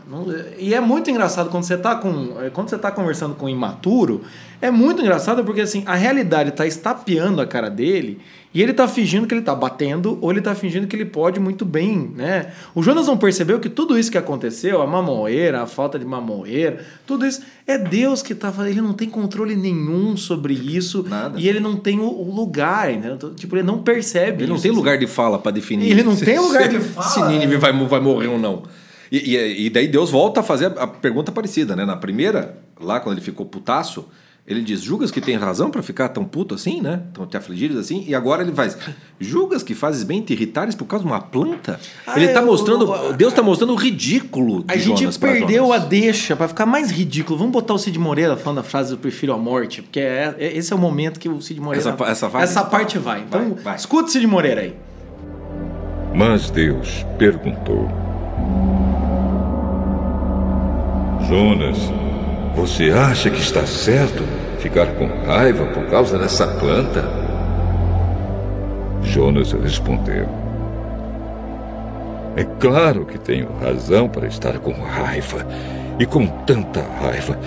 E é muito engraçado quando você tá com. Quando você tá conversando com um imaturo, é muito engraçado porque assim, a realidade tá estapeando a cara dele e ele tá fingindo que ele tá batendo ou ele tá fingindo que ele pode muito bem, né? O Jonas não percebeu que tudo isso que aconteceu, a mamoeira, a falta de mamoeira, tudo isso é Deus que tá fazendo. Ele não tem controle nenhum sobre isso. Nada. E ele não tem o, o lugar, né? Tipo, ele não percebe Ele não isso, tem assim. lugar de fala pra definir. Ele não se- tem lugar se- de fala. Se Nínive vai, vai morrer ou não. E, e, e daí Deus volta a fazer a, a pergunta parecida, né? Na primeira, lá quando ele ficou putaço, ele diz: Julgas que tem razão pra ficar tão puto assim, né? Tão te afligidos assim? E agora ele faz: Julgas que fazes bem te irritares por causa de uma planta? Ah, ele tá eu- mostrando. eu- Deus tá mostrando o ridículo de A gente Jonas perdeu Jonas. a deixa pra ficar mais ridículo. Vamos botar o Cid Moreira falando a frase eu prefiro a morte, porque é, é- esse é o momento que o Cid Moreira. Essa essa vai? Essa parte vai. Então, Vai, vai. escuta o Cid Moreira aí. Mas Deus perguntou: Jonas, você acha que está certo ficar com raiva por causa dessa planta? Jonas respondeu: É claro que tenho razão para estar com raiva, e com tanta raiva,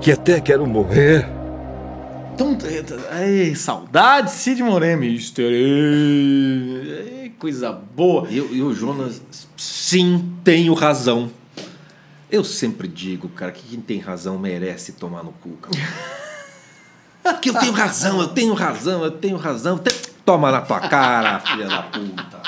que até quero morrer. Então, ai, saudade, Cid Moreira, Mister. Ai, coisa boa. E, e o Jonas, sim, tenho razão. Eu sempre digo, cara, que quem tem razão merece tomar no cu, cara. Que eu tenho razão, eu tenho razão, eu tenho razão. Toma na tua cara, filha da puta.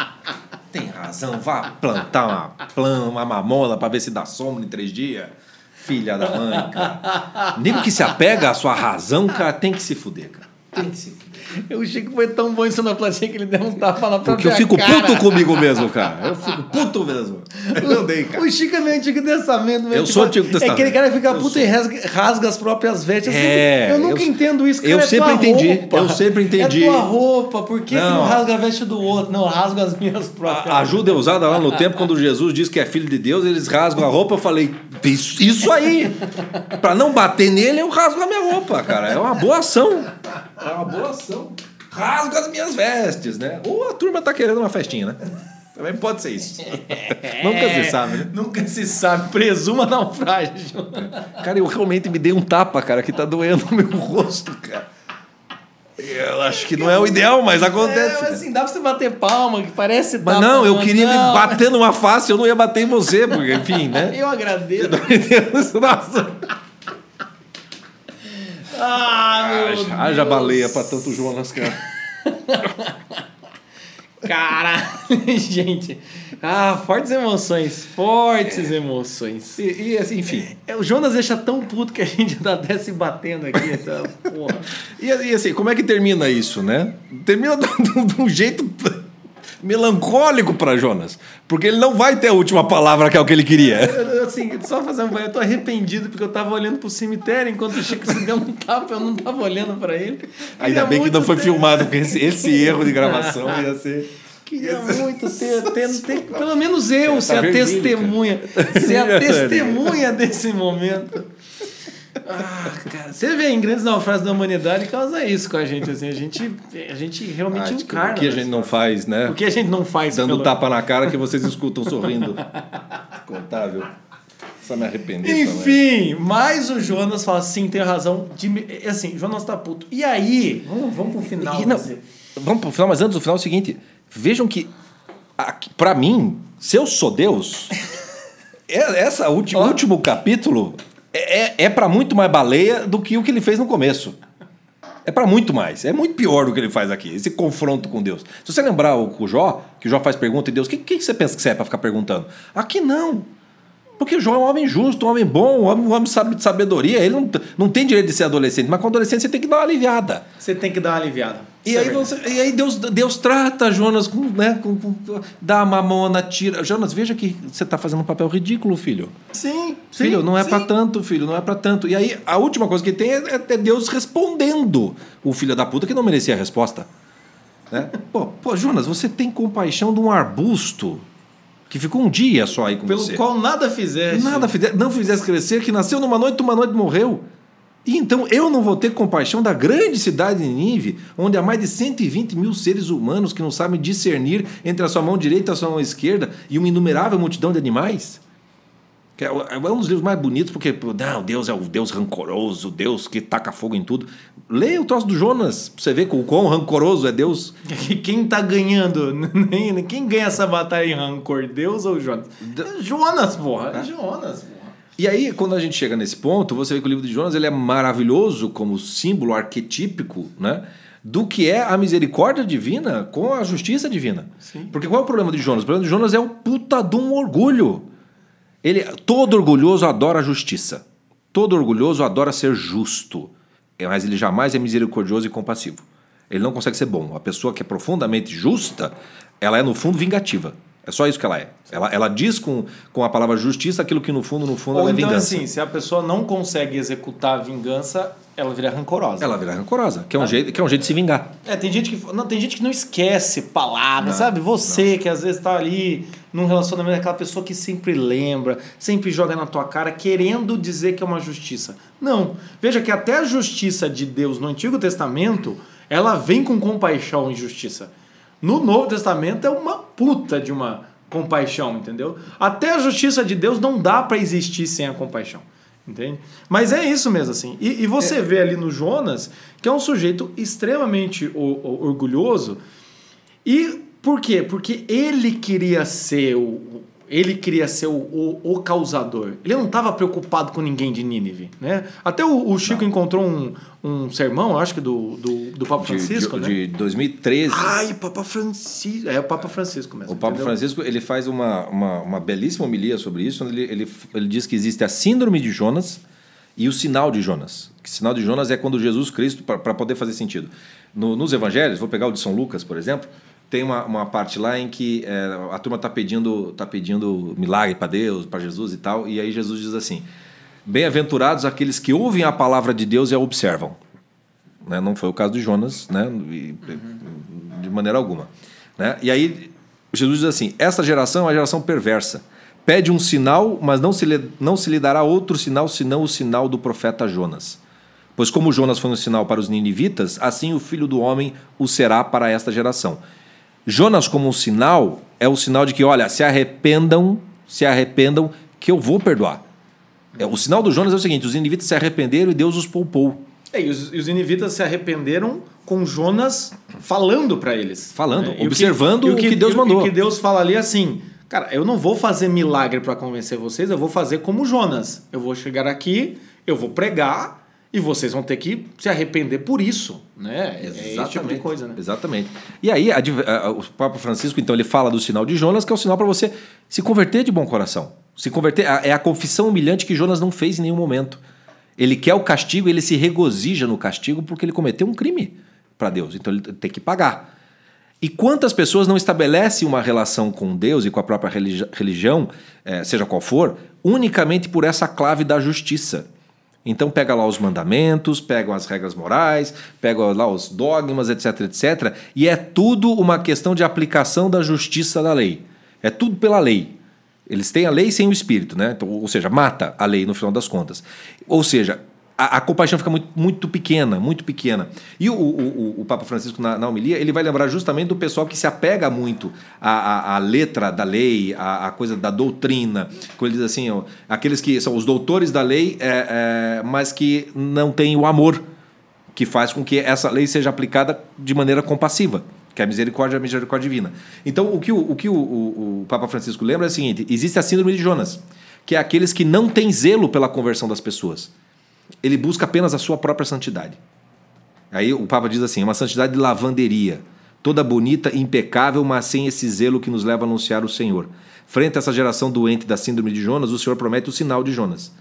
Tem razão, vá plantar uma planta, uma mamona pra ver se dá sombra em três dias. Filha da mãe, cara. Nego que se apega à sua razão, cara, tem que se fuder, cara. Tem que se fuder. O Chico foi tão bom em sonoplastia que ele deu um tapa na própria Porque eu fico cara. puto comigo mesmo, cara. Eu fico puto mesmo. Eu dei, cara. O Chico é meu Antigo Testamento. meu. Eu sou Antigo É Testamento. aquele cara que fica puto sou. e rasga, rasga as próprias vestes. Eu, É, sempre- eu nunca eu- entendo isso. Cara, eu é sempre entendi, roupa. eu sempre entendi. É tua roupa. Por que, que Não. não rasga a veste do outro? Não, rasga as minhas próprias. A ajuda é usada lá no tempo quando Jesus diz que é filho de Deus, eles rasgam a roupa. Eu falei, isso, isso aí. Pra não bater nele, eu rasgo a minha roupa, cara. É uma boa ação. É uma boa ação. Rasgo as minhas vestes, né? Ou a turma tá querendo uma festinha, né? Também pode ser isso. Nunca se sabe, né? Nunca se sabe. Presuma naufrágio. Cara, eu realmente me dei um tapa, cara, que tá doendo o meu rosto, cara. Eu acho que não é o ideal, mas acontece. É, cara. assim, dá pra você bater palma, que parece Mas não, eu queria me não. bater numa face, eu não ia bater em você, porque, enfim, né? Eu agradeço. Nossa. Ah, meu Haja Deus. baleia pra tanto Jonas, cara. Caralho, gente. Ah, fortes emoções. Fortes emoções. E, e, assim, enfim. É, O Jonas deixa tão puto que a gente tá até se batendo aqui. Então, porra. E, e, assim, como é que termina isso, né? Termina de um jeito melancólico pra Jonas. Porque ele não vai ter a última palavra que é o que ele queria. Eu- Assim, só fazer um eu tô arrependido porque eu tava olhando pro cemitério enquanto o Chico se deu um tapa, eu não tava olhando pra ele. Ainda bem que não foi ter- filmado, porque esse, esse erro de gravação ia ser. Queria muito ter, ter, ter- pelo menos eu Tá ser a vermelho, testemunha, ser a testemunha desse momento. Ah, cara, você vê em grandes naufrágios da humanidade causa isso com a gente, assim, a gente, a gente realmente Ah, tipo, encarna. o que a gente né? não faz, né? O que a gente não faz Dando pelo- tapa na cara que vocês escutam sorrindo. Contável. Só me arrepender também. Enfim, mas o Jonas fala assim, tem razão. De, assim, o Jonas tá puto. E aí, vamos, vamos pro final. E não, vamos pro final, mas antes do final é o seguinte: Vejam que, para mim, se eu sou Deus, é- essa ulti, último capítulo é, é para muito mais baleia do que o que ele fez no começo. É para muito mais. É muito pior do que ele faz aqui, esse confronto com Deus. Se você lembrar o, o Jó, que o Jó faz pergunta e Deus, o que, que você pensa que você é para ficar perguntando? Aqui não. Porque Jó é um homem justo, um homem bom, um homem, um homem sabe de sabedoria. Ele não, não tem direito de ser adolescente, mas com adolescente você tem que dar uma aliviada. Você tem que dar uma aliviada. E é aí, verdade. você, e aí Deus, Deus trata Jonas com, né, com, com- dá a mamona, tira. Jonas, veja que você está fazendo um papel ridículo, filho. Sim, sim. Filho, não é sim. para tanto, filho, não é para tanto. E aí, a última coisa que tem é, é Deus respondendo o filho da puta que não merecia a resposta. Né? Pô, pô, Jonas, você tem compaixão de um arbusto que ficou um dia só aí com Pelo você. qual nada fizeste. Nada fizer, não fizesse crescer, que nasceu numa noite, uma noite morreu. E então eu não vou ter compaixão da grande cidade de Nínive, onde há mais de 120 mil seres humanos que não sabem discernir entre a sua mão direita e a sua mão esquerda e uma inumerável multidão de animais? É é um dos livros mais bonitos, porque não, Deus é o Deus rancoroso, Deus que taca fogo em tudo. Leia o troço do Jonas, pra você ver o quão rancoroso é Deus. Quem tá ganhando? Quem ganha essa batalha em rancor? Deus ou Jonas? É Jonas, porra. É Jonas, porra. E aí, quando a gente chega nesse ponto, você vê que o livro de Jonas ele é maravilhoso como símbolo arquetípico né, do que é a misericórdia divina com a justiça divina. Sim. Porque qual é o problema de Jonas? O problema de Jonas é o puta de um orgulho. Ele, todo orgulhoso adora a justiça. Todo orgulhoso adora ser justo. É, Mas ele jamais é misericordioso e compassivo. Ele não consegue ser bom. A pessoa que é profundamente justa, ela é, no fundo, vingativa. É só isso que ela é. Ela, ela diz com, com a palavra justiça aquilo que, no fundo, no fundo, Ou ela é então, vingança. assim, se a pessoa não consegue executar a vingança, ela vira rancorosa. Ela vira rancorosa, que é um, jeito, que é um jeito de se vingar. É, tem gente que não, tem gente que não esquece palavras, sabe? Você que às vezes tá ali num relacionamento aquela pessoa que sempre lembra, sempre joga na tua cara querendo dizer que é uma justiça. Não. Veja que até a justiça de Deus no Antigo Testamento, ela vem com compaixão e justiça. No Novo Testamento é uma puta de uma compaixão, entendeu? Até a justiça de Deus não dá para existir sem a compaixão. Entende? Mas é isso mesmo, assim. E, e você vê ali no Jonas que é um sujeito extremamente orgulhoso. E por quê? Porque ele queria ser o. Ele queria ser o, o, o causador. Ele não estava preocupado com ninguém de Nínive. Né? Até o, o Chico encontrou um, um sermão, acho que do, do, do Papa De, Francisco, de, né? de 2013. Ai, Papa Francisco. É o Papa Francisco mesmo. O Papa entendeu? Francisco ele faz uma, uma, uma belíssima homilia sobre isso. Ele, ele, ele diz que existe a síndrome de Jonas e o sinal de Jonas. Que sinal de Jonas é quando Jesus Cristo, para poder fazer sentido. No- nos evangelhos, vou pegar o de São Lucas, por exemplo, tem uma, uma parte lá em que é, a turma está pedindo, tá pedindo milagre para Deus, para Jesus e tal, e aí Jesus diz assim: Bem-aventurados aqueles que ouvem a palavra de Deus e a observam. Né? Não foi o caso de Jonas, né? E- de maneira alguma. Né? E aí Jesus diz assim: Esta geração é uma geração perversa. Pede um sinal, mas não se, lhe, não se lhe dará outro sinal senão o sinal do profeta Jonas. Pois como Jonas foi um sinal para os ninivitas, assim o filho do homem o será para esta geração. Jonas como um sinal é o sinal de que, olha, se arrependam, se arrependam, que eu vou perdoar. É, o sinal do Jonas é o seguinte: os ninivitas se arrependeram e Deus os poupou. É, e os, e os ninivitas se arrependeram com Jonas falando para eles. Falando, observando o que Deus e mandou. E o que Deus fala ali é assim, cara, eu não vou fazer milagre para convencer vocês, eu vou fazer como Jonas. Eu vou chegar aqui, eu vou pregar e vocês vão ter que se arrepender por isso, né? É esse tipo de coisa, né? Exatamente. E aí, a a- o Papa Francisco, então, ele fala do sinal de Jonas, que é o sinal para você se converter de bom coração. Se converter. a- É a confissão humilhante que Jonas não fez em nenhum momento. Ele quer o castigo, ele se regozija no castigo porque ele cometeu um crime para Deus. Então, ele tem que pagar. E quantas pessoas não estabelecem uma relação com Deus e com a própria religi- religião, eh, seja qual for, unicamente por essa clave da justiça? Então pega lá os mandamentos, pegam as regras morais, pegam lá os dogmas, etc, etc, e é tudo uma questão de aplicação da justiça da lei. É tudo pela lei. Eles têm a lei sem o espírito, né? Então, ou seja, mata a lei no final das contas. Ou seja, a, a compaixão fica muito, muito pequena, muito pequena. E o, o, o- Papa Francisco, na, na homilia, ele vai lembrar justamente do pessoal que se apega muito à, à, à letra da lei, à, à coisa da doutrina. Quando ele diz assim, ó, aqueles que são os doutores da lei, é, é, mas que não têm o amor que faz com que essa lei seja aplicada de maneira compassiva, que é a misericórdia a misericórdia divina. Então, o que, o, o, que o, o, o Papa Francisco lembra é o seguinte: existe a síndrome de Jonas, que é aqueles que não têm zelo pela conversão das pessoas. Ele busca apenas a sua própria santidade. Aí o Papa diz assim: uma santidade de lavanderia, toda bonita impecável, mas sem esse zelo que nos leva a anunciar o Senhor. Frente a essa geração doente da síndrome de Jonas, o Senhor promete o sinal de Jonas.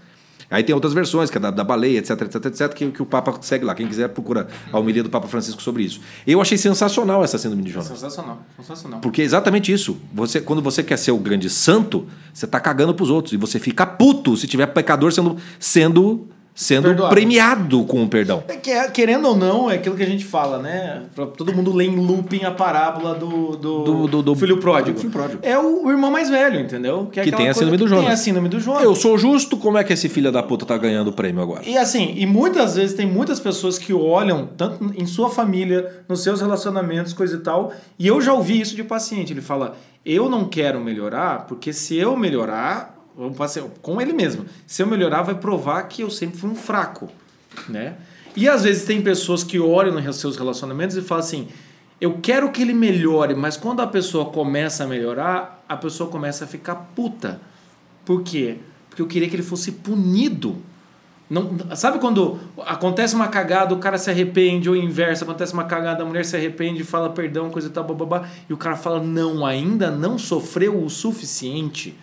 Aí tem outras versões, que é da, da baleia, etc, etc, etc, que, que o Papa segue lá. Quem quiser procura a homilia do Papa Francisco sobre isso. Eu achei sensacional essa síndrome de Jonas. Sensacional, sensacional. Porque é exatamente isso. Você, quando você quer ser o grande santo, você tá cagando pros outros. E você fica puto se tiver pecador sendo, sendo sendo Perdoado. premiado com o perdão. É que, é- querendo ou não, é aquilo que a gente fala, né? Pra todo mundo lê em looping a parábola do, do, Do- do- do- filho pródigo. do filho pródigo. É o, irmão mais velho, entendeu? é Que tem a síndrome do que Jonas. Tem a síndrome do Jonas. Eu sou justo, como é que esse filho da puta tá ganhando o prêmio agora? E assim, e muitas vezes tem muitas pessoas que olham, tanto em sua família, nos seus relacionamentos, coisa e tal, e eu já ouvi isso de paciente. Ele fala: Eu não quero melhorar, porque se eu melhorar, vamos passar com ele mesmo, se eu melhorar, vai provar que eu sempre fui um fraco. Né? E às vezes tem pessoas que olham nos seus relacionamentos e falam assim: Eu quero que ele melhore, mas quando a pessoa começa a melhorar, a pessoa começa a ficar puta. Por quê? Porque eu queria que ele fosse punido. Não, sabe quando acontece uma cagada, o cara se arrepende, ou inverso, acontece uma cagada, a mulher se arrepende, fala perdão, coisa e tal, bababá, e o cara fala, não, ainda não sofreu o suficiente.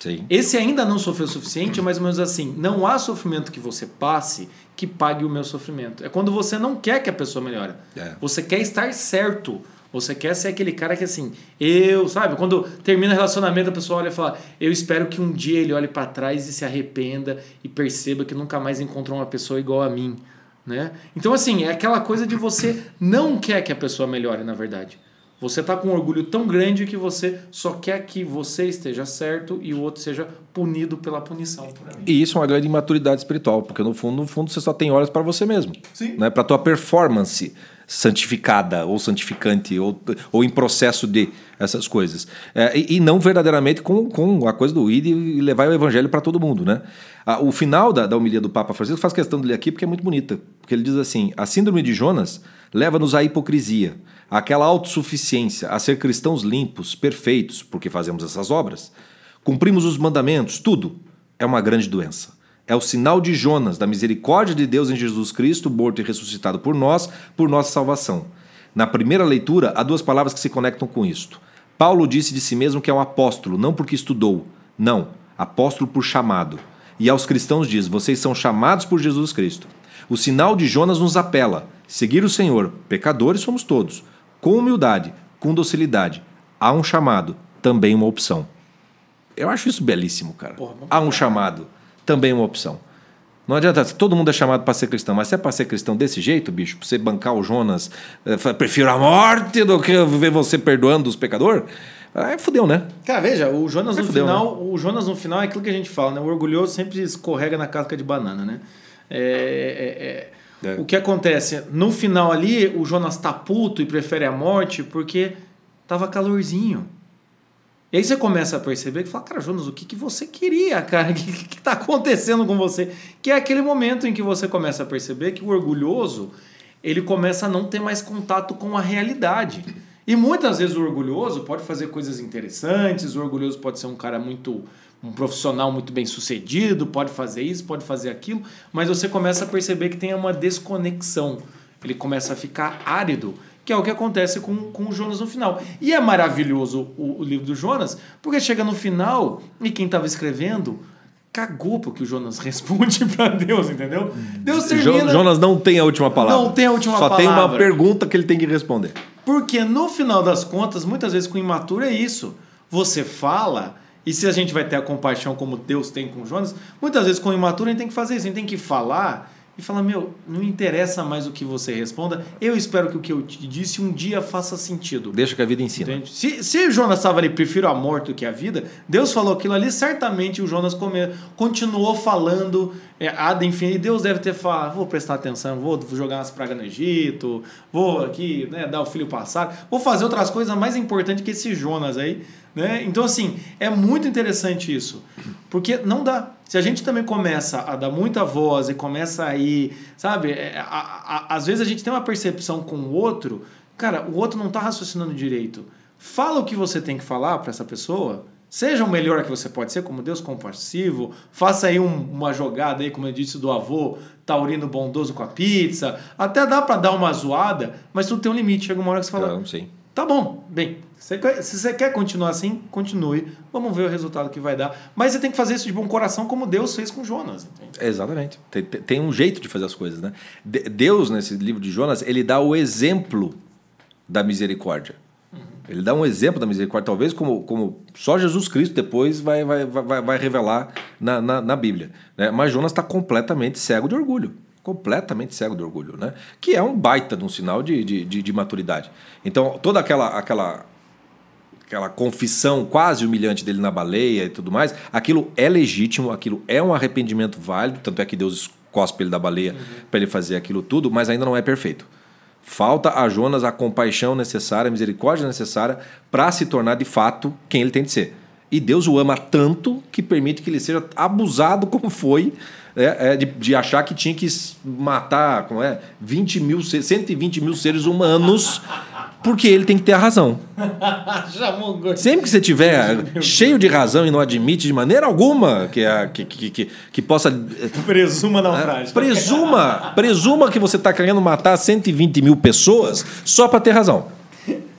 Sim. Esse ainda não sofreu o suficiente, é mais ou menos assim, não há sofrimento que você passe que pague o meu sofrimento. É quando você não quer que a pessoa melhore. É. Você quer estar certo. Você quer ser aquele cara que assim, eu, sabe? Quando termina o relacionamento, a pessoa olha e fala: Eu espero que um dia ele olhe para trás e se arrependa e perceba que nunca mais encontrou uma pessoa igual a mim. Né? Então, assim, é aquela coisa de você não quer que a pessoa melhore, na verdade. Você tá com um orgulho tão grande que você só quer que você esteja certo e o outro seja punido pela punição. E isso é uma grande imaturidade espiritual, porque no fundo, no fundo você só tem horas para você mesmo. Sim. Né? Para tua performance santificada ou santificante ou, ou em processo de essas coisas. É, e, e não verdadeiramente com, com a coisa do id e levar o evangelho para todo mundo, né? Ah, o final da, da homilia do Papa Francisco faz questão de ler aqui porque é muito bonita. Porque ele diz assim: a síndrome de Jonas leva-nos à hipocrisia, àquela autossuficiência, a ser cristãos limpos, perfeitos, porque fazemos essas obras. Cumprimos os mandamentos, tudo. É uma grande doença. É o sinal de Jonas, da misericórdia de Deus em Jesus Cristo, morto e ressuscitado por nós, por nossa salvação. Na primeira leitura, há duas palavras que se conectam com isto. Paulo disse de si mesmo que é um apóstolo, não porque estudou. Não, apóstolo por chamado. E aos cristãos diz: vocês são chamados por Jesus Cristo. O sinal de Jonas nos apela: seguir o Senhor, pecadores somos todos, com humildade, com docilidade. Há um chamado, também uma opção. Eu acho isso belíssimo, cara. Porra, Há um chamado, também uma opção. Não adianta, todo mundo é chamado para ser cristão, mas se é para ser cristão desse jeito, bicho, pra você bancar o Jonas, eh, prefiro a morte do que ver você perdoando os pecadores, aí fudeu, né? Cara, veja, o Jonas Aí no fudeu, final, o Jonas no final é aquilo que a gente fala, né? O orgulhoso sempre escorrega na casca de banana, né? É, é, é. É. O que acontece? No final ali, o Jonas tá puto e prefere a morte porque tava calorzinho. E aí você começa a perceber que fala, cara, Jonas, o que, que você queria, cara? O que, que, tá acontecendo com você? Que é aquele momento em que você começa a perceber que o orgulhoso, ele começa a não ter mais contato com a realidade. E muitas vezes o orgulhoso pode fazer coisas interessantes, o orgulhoso pode ser um cara muito um profissional muito bem sucedido, pode fazer isso, pode fazer aquilo, mas você começa a perceber que tem uma desconexão. Ele começa a ficar árido, que é o que acontece com, com o Jonas no final. E é maravilhoso o, o livro do Jonas, porque chega no final e quem estava escrevendo cagou porque o Jonas responde para Deus, entendeu? Deus termina. Jonas não tem a última palavra. Não tem a última Só tem uma palavra. pergunta que ele tem que responder. Porque no final das contas, muitas vezes com imaturo é isso. Você fala, e se a gente vai ter a compaixão como Deus tem com Jonas, muitas vezes com o imaturo a gente tem que fazer isso, a gente tem que falar e falar, meu, não interessa mais o que você responda, eu espero que o que eu te disse um dia faça sentido. Deixa que a vida ensina. Entende? Se, se Jonas estava ali, prefiro a morte do que a vida, Deus falou aquilo ali, certamente o Jonas come, continuou falando é, ad infinitum. E Deus deve ter falado, vou prestar atenção, vou jogar umas pragas no Egito, vou aqui né, dar o filho passar, vou fazer outras coisas mais importantes que esse Jonas aí. Né? Então, assim, é muito interessante isso. Porque não dá. Se a gente também começa a dar muita voz e começa a ir, sabe? é, a- a- às vezes a gente tem uma percepção com o outro cara, o outro não tá raciocinando direito. Fala o que você tem que falar para essa pessoa. Seja o melhor que você pode ser, como Deus compassivo. Faça aí um- uma jogada aí, como eu disse, do avô taurino bondoso com a pizza. Até dá para dar uma zoada, mas tudo tem um limite. Chega uma hora que você fala, Então, sim. Tá bom, bem. você quer- Se você quer continuar assim, continue. Vamos ver o resultado que vai dar. Mas você tem que fazer isso de bom coração, como Deus fez com Jonas. Entende? Exatamente. Tem, tem- um jeito de fazer as coisas, né? De- Deus, nesse livro de Jonas, ele dá o exemplo da misericórdia. Ele dá um exemplo da misericórdia, talvez como, como só Jesus Cristo depois vai, vai, vai, vai revelar na, na, na Bíblia. Né? Mas Jonas está completamente cego de orgulho. Completamente cego de orgulho, né? Que é um baita de um sinal de, de, de, de maturidade. Então, toda aquela, aquela aquela confissão quase humilhante dele na baleia e tudo mais, aquilo é legítimo, aquilo é um arrependimento válido, tanto é que Deus cospe ele da baleia para ele fazer aquilo tudo, mas ainda não é perfeito. Falta a Jonas a compaixão necessária, a misericórdia necessária para se tornar de fato quem ele tem de ser. E Deus o ama tanto que permite que ele seja abusado como foi, é, é, de, de achar que tinha que matar como é, 20 mil, se- 120 mil seres humanos, porque ele tem que ter a razão. Sempre que você tiver cheio de razão e não admite de maneira alguma que, a, que, que, que, que possa. eh, Presuma naufrágio. Presuma, presuma que você está querendo matar 120 mil pessoas só para ter razão.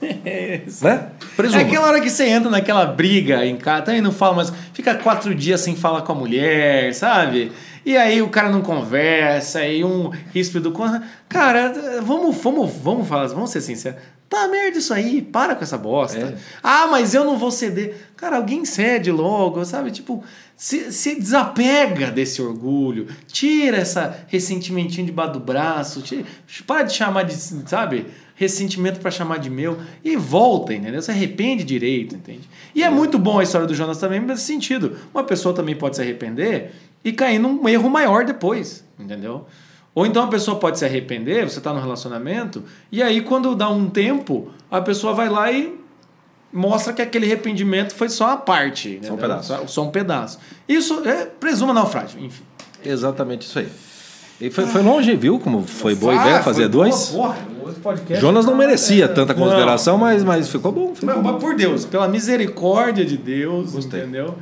Né? Presuma. É aquela hora que você entra naquela briga em casa, também não fala, mas fica quatro dias sem falar com a mulher, sabe? E aí o cara não conversa, aí um ríspido com. Cara, vamos, vamos, vamos falar, vamos ser sinceros. Tá merda isso aí, para com essa bosta. É. Ah, mas eu não vou ceder. Cara, alguém cede logo, sabe? Tipo, se, se desapega desse orgulho, tira essa ressentimentinho debaixo do braço, tira, para de chamar de, sabe? Ressentimento para chamar de meu e volta, entendeu? Se arrepende direito, entende? E é muito bom a história do Jonas também nesse sentido. Uma pessoa também pode se arrepender e cair num erro maior depois, entendeu? Ou então a pessoa pode se arrepender, você está no relacionamento, e aí quando dá um tempo, a pessoa vai lá e mostra que aquele arrependimento foi só a parte. Só um pedaço. Só, só um pedaço. Isso é presuma naufrágio, enfim. Exatamente isso aí. E foi, foi longe, viu? Como foi boa Ah, ideia fazer dois. boa, porra, Jonas não tá- merecia é, tanta não. consideração, mas, mas ficou bom. ficou Mas, bom. por Deus, pela misericórdia de Deus, Gostei. entendeu?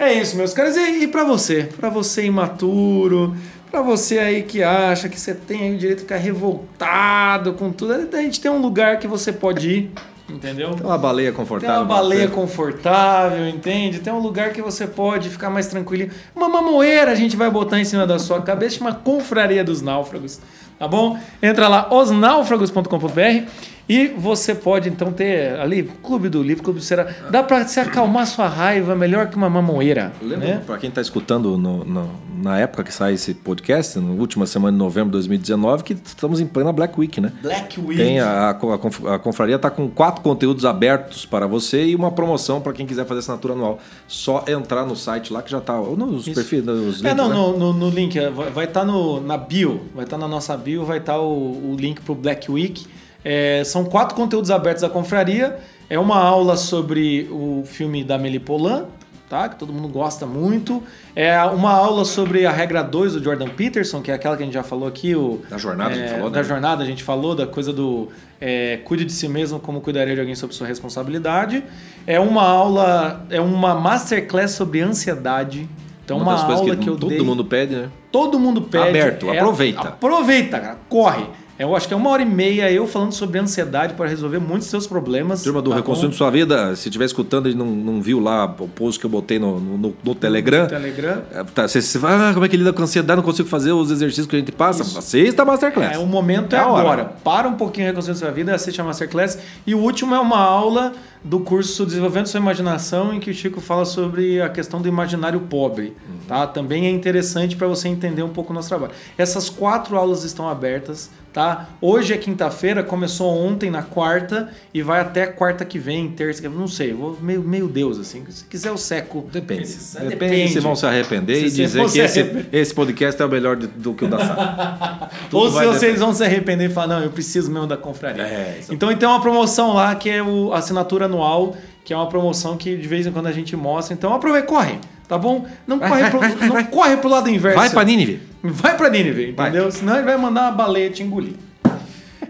É isso, meus caras. E, e para você? Para você imaturo, para você aí que acha que você tem aí o direito de ficar revoltado com tudo, a gente tem um lugar que você pode ir, entendeu? Tem uma baleia Tem confortável. uma baleia confortável, entende? Tem um lugar que você pode ficar mais tranquilinho. Uma mamoeira a gente vai botar em cima da sua cabeça, chama Confraria dos Náufragos, tá bom? Entra lá, osnáufragos.com.br e você pode então ter ali Clube do Livro, Clube do Será. Dá pra se acalmar sua raiva melhor que uma mamoeira, Lembra, né? para quem está escutando no- no- na época que sai esse podcast, na última semana de novembro de 2019, que estamos em plena Black Week, né? Black Week. Tem a, a, a confraria está com quatro conteúdos abertos para você e uma promoção para quem quiser fazer assinatura anual. Só entrar no site lá que já está. Ou nos Isso. perfis, nos É, links, não, né? no, no, no link, é, vai estar no, na bio, vai estar na nossa bio, vai estar o, o link pro Black Week. É, são quatro conteúdos abertos da confraria. É uma aula sobre o filme da Melipolan, tá? Que todo mundo gosta muito. É uma aula sobre a regra 2 do Jordan Peterson, que é aquela que a gente já falou aqui. O, Da jornada a gente é, falou, né? Da jornada a gente falou, da coisa do é, cuide de si mesmo como cuidaria de alguém sob sua responsabilidade. É uma aula, é uma masterclass sobre ansiedade. Então, uma, das coisas aula que, que, eu todo dei. mundo pede, né? Todo mundo pede. Aberto, é- aproveita. Aproveita, cara. Corre. Eu acho que é uma hora e meia eu falando sobre ansiedade para resolver muitos seus problemas. Turma do tá Reconstruindo? Sua Vida, se estiver escutando e não, não viu lá o post que eu botei no, no, no- no Telegram. Telegram. é, Tá, você, você fala, ah, como é que lida com ansiedade? Não consigo fazer os exercícios que a gente passa. Assista a Masterclass. É, o momento é, É a hora. agora. Para um pouquinho Reconstruindo Sua Vida, assiste a Masterclass. E o último é uma aula do curso Desenvolvendo Sua Imaginação, em que o Chico fala sobre a questão do imaginário pobre. Tá? Também é interessante para você entender um pouco o nosso trabalho. Essas quatro aulas estão abertas. Tá? Hoje é quinta-feira, começou ontem na quarta e vai até quarta que vem, terça, que vem, não sei, vou meio, meio Deus assim. Se quiser eu seco. Depende. Esses- Depende, se vão se arrepender Se e dizer que se esse, esse podcast é o melhor do que o da sala. Tudo Ou se vocês depender. vão se arrepender e falar, não, eu preciso mesmo da confraria. É, isso. então tem uma promoção lá que é o assinatura anual, que é uma promoção que de vez em quando a gente mostra. Então aproveita, corre, tá bom? Não, Vai, corre, vai, pro, vai, não corre pro lado inverso. Vai pra Nínive. Vai pra Nínive, Vai. entendeu? Senão ele vai mandar uma baleia te engolir.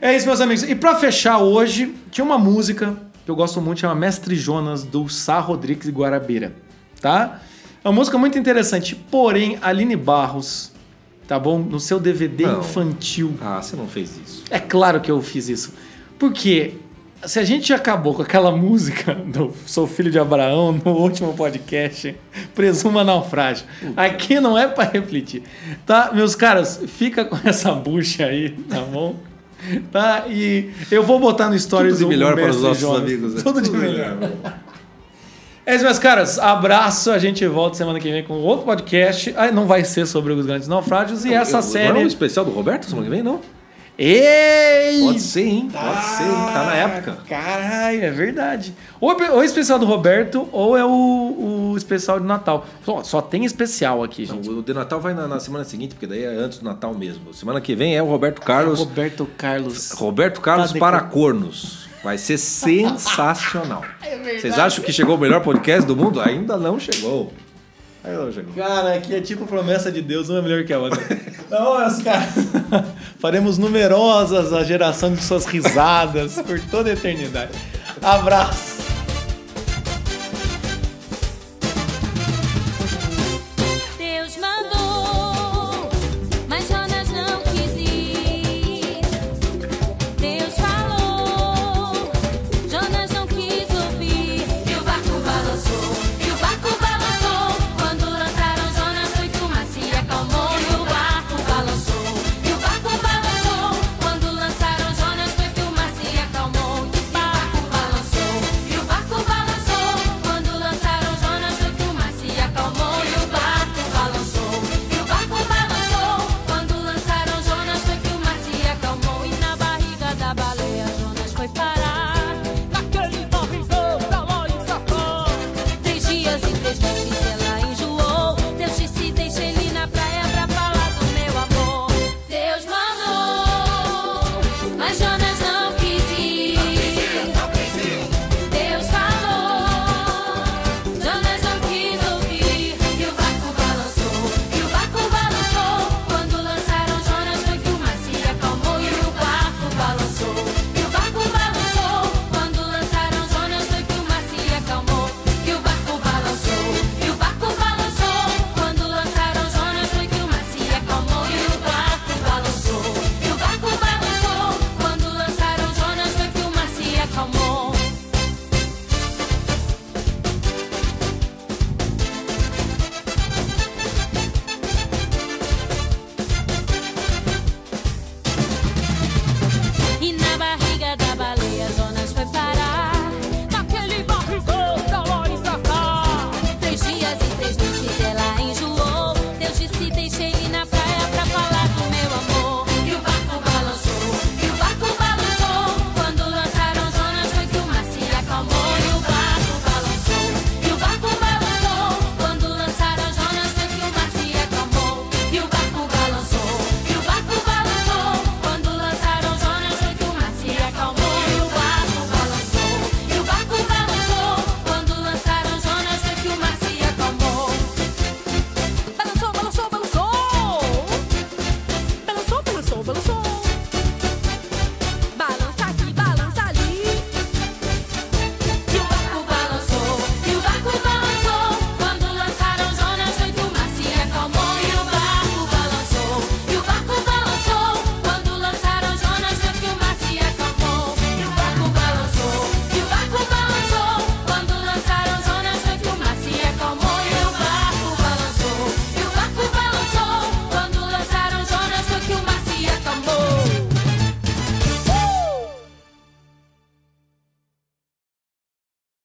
É isso, meus amigos. E pra fechar hoje, tinha uma música que eu gosto muito, chama Mestre Jonas, do Sá Rodrigues e Guarabira. Tá? É uma música muito interessante. Porém, Aline Barros, tá bom? No seu DVD Não. infantil. Ah, você não fez isso. É claro que eu fiz isso. Porque se a gente acabou com aquela música do Sou Filho de Abraão no último podcast, presuma naufrágio. Aqui não é pra refletir. Tá, meus caras, fica com essa bucha aí, tá bom? Tá? E eu vou botar no stories Tudo de melhor para os nossos Jonas. amigos. né? Tudo de melhor. É isso, meus caras. Abraço. A gente volta semana que vem com outro podcast. Ah, não vai ser sobre os grandes naufrágios. E essa Eu- série. Não é um especial do Roberto semana que vem, não? Ei! Pode ser, hein? Pode ser, hein? Tá na época. Caralho, é verdade. Ou, é ou é especial do Roberto, ou é o, o especial de Natal. Só, só tem especial aqui, Não, gente. o de Natal vai na, na semana seguinte, porque daí é antes do Natal mesmo. Semana que vem é o Roberto Carlos. Roberto Carlos. Roberto Carlos Tá para cornos. Vai ser sensacional. Vocês acham que chegou o melhor podcast do mundo? Ainda não chegou. Chegou. Cara, aqui é tipo promessa de Deus, uma é melhor que a outra. Não, meus caras. Faremos numerosas a geração de suas risadas por toda a eternidade. Abraço.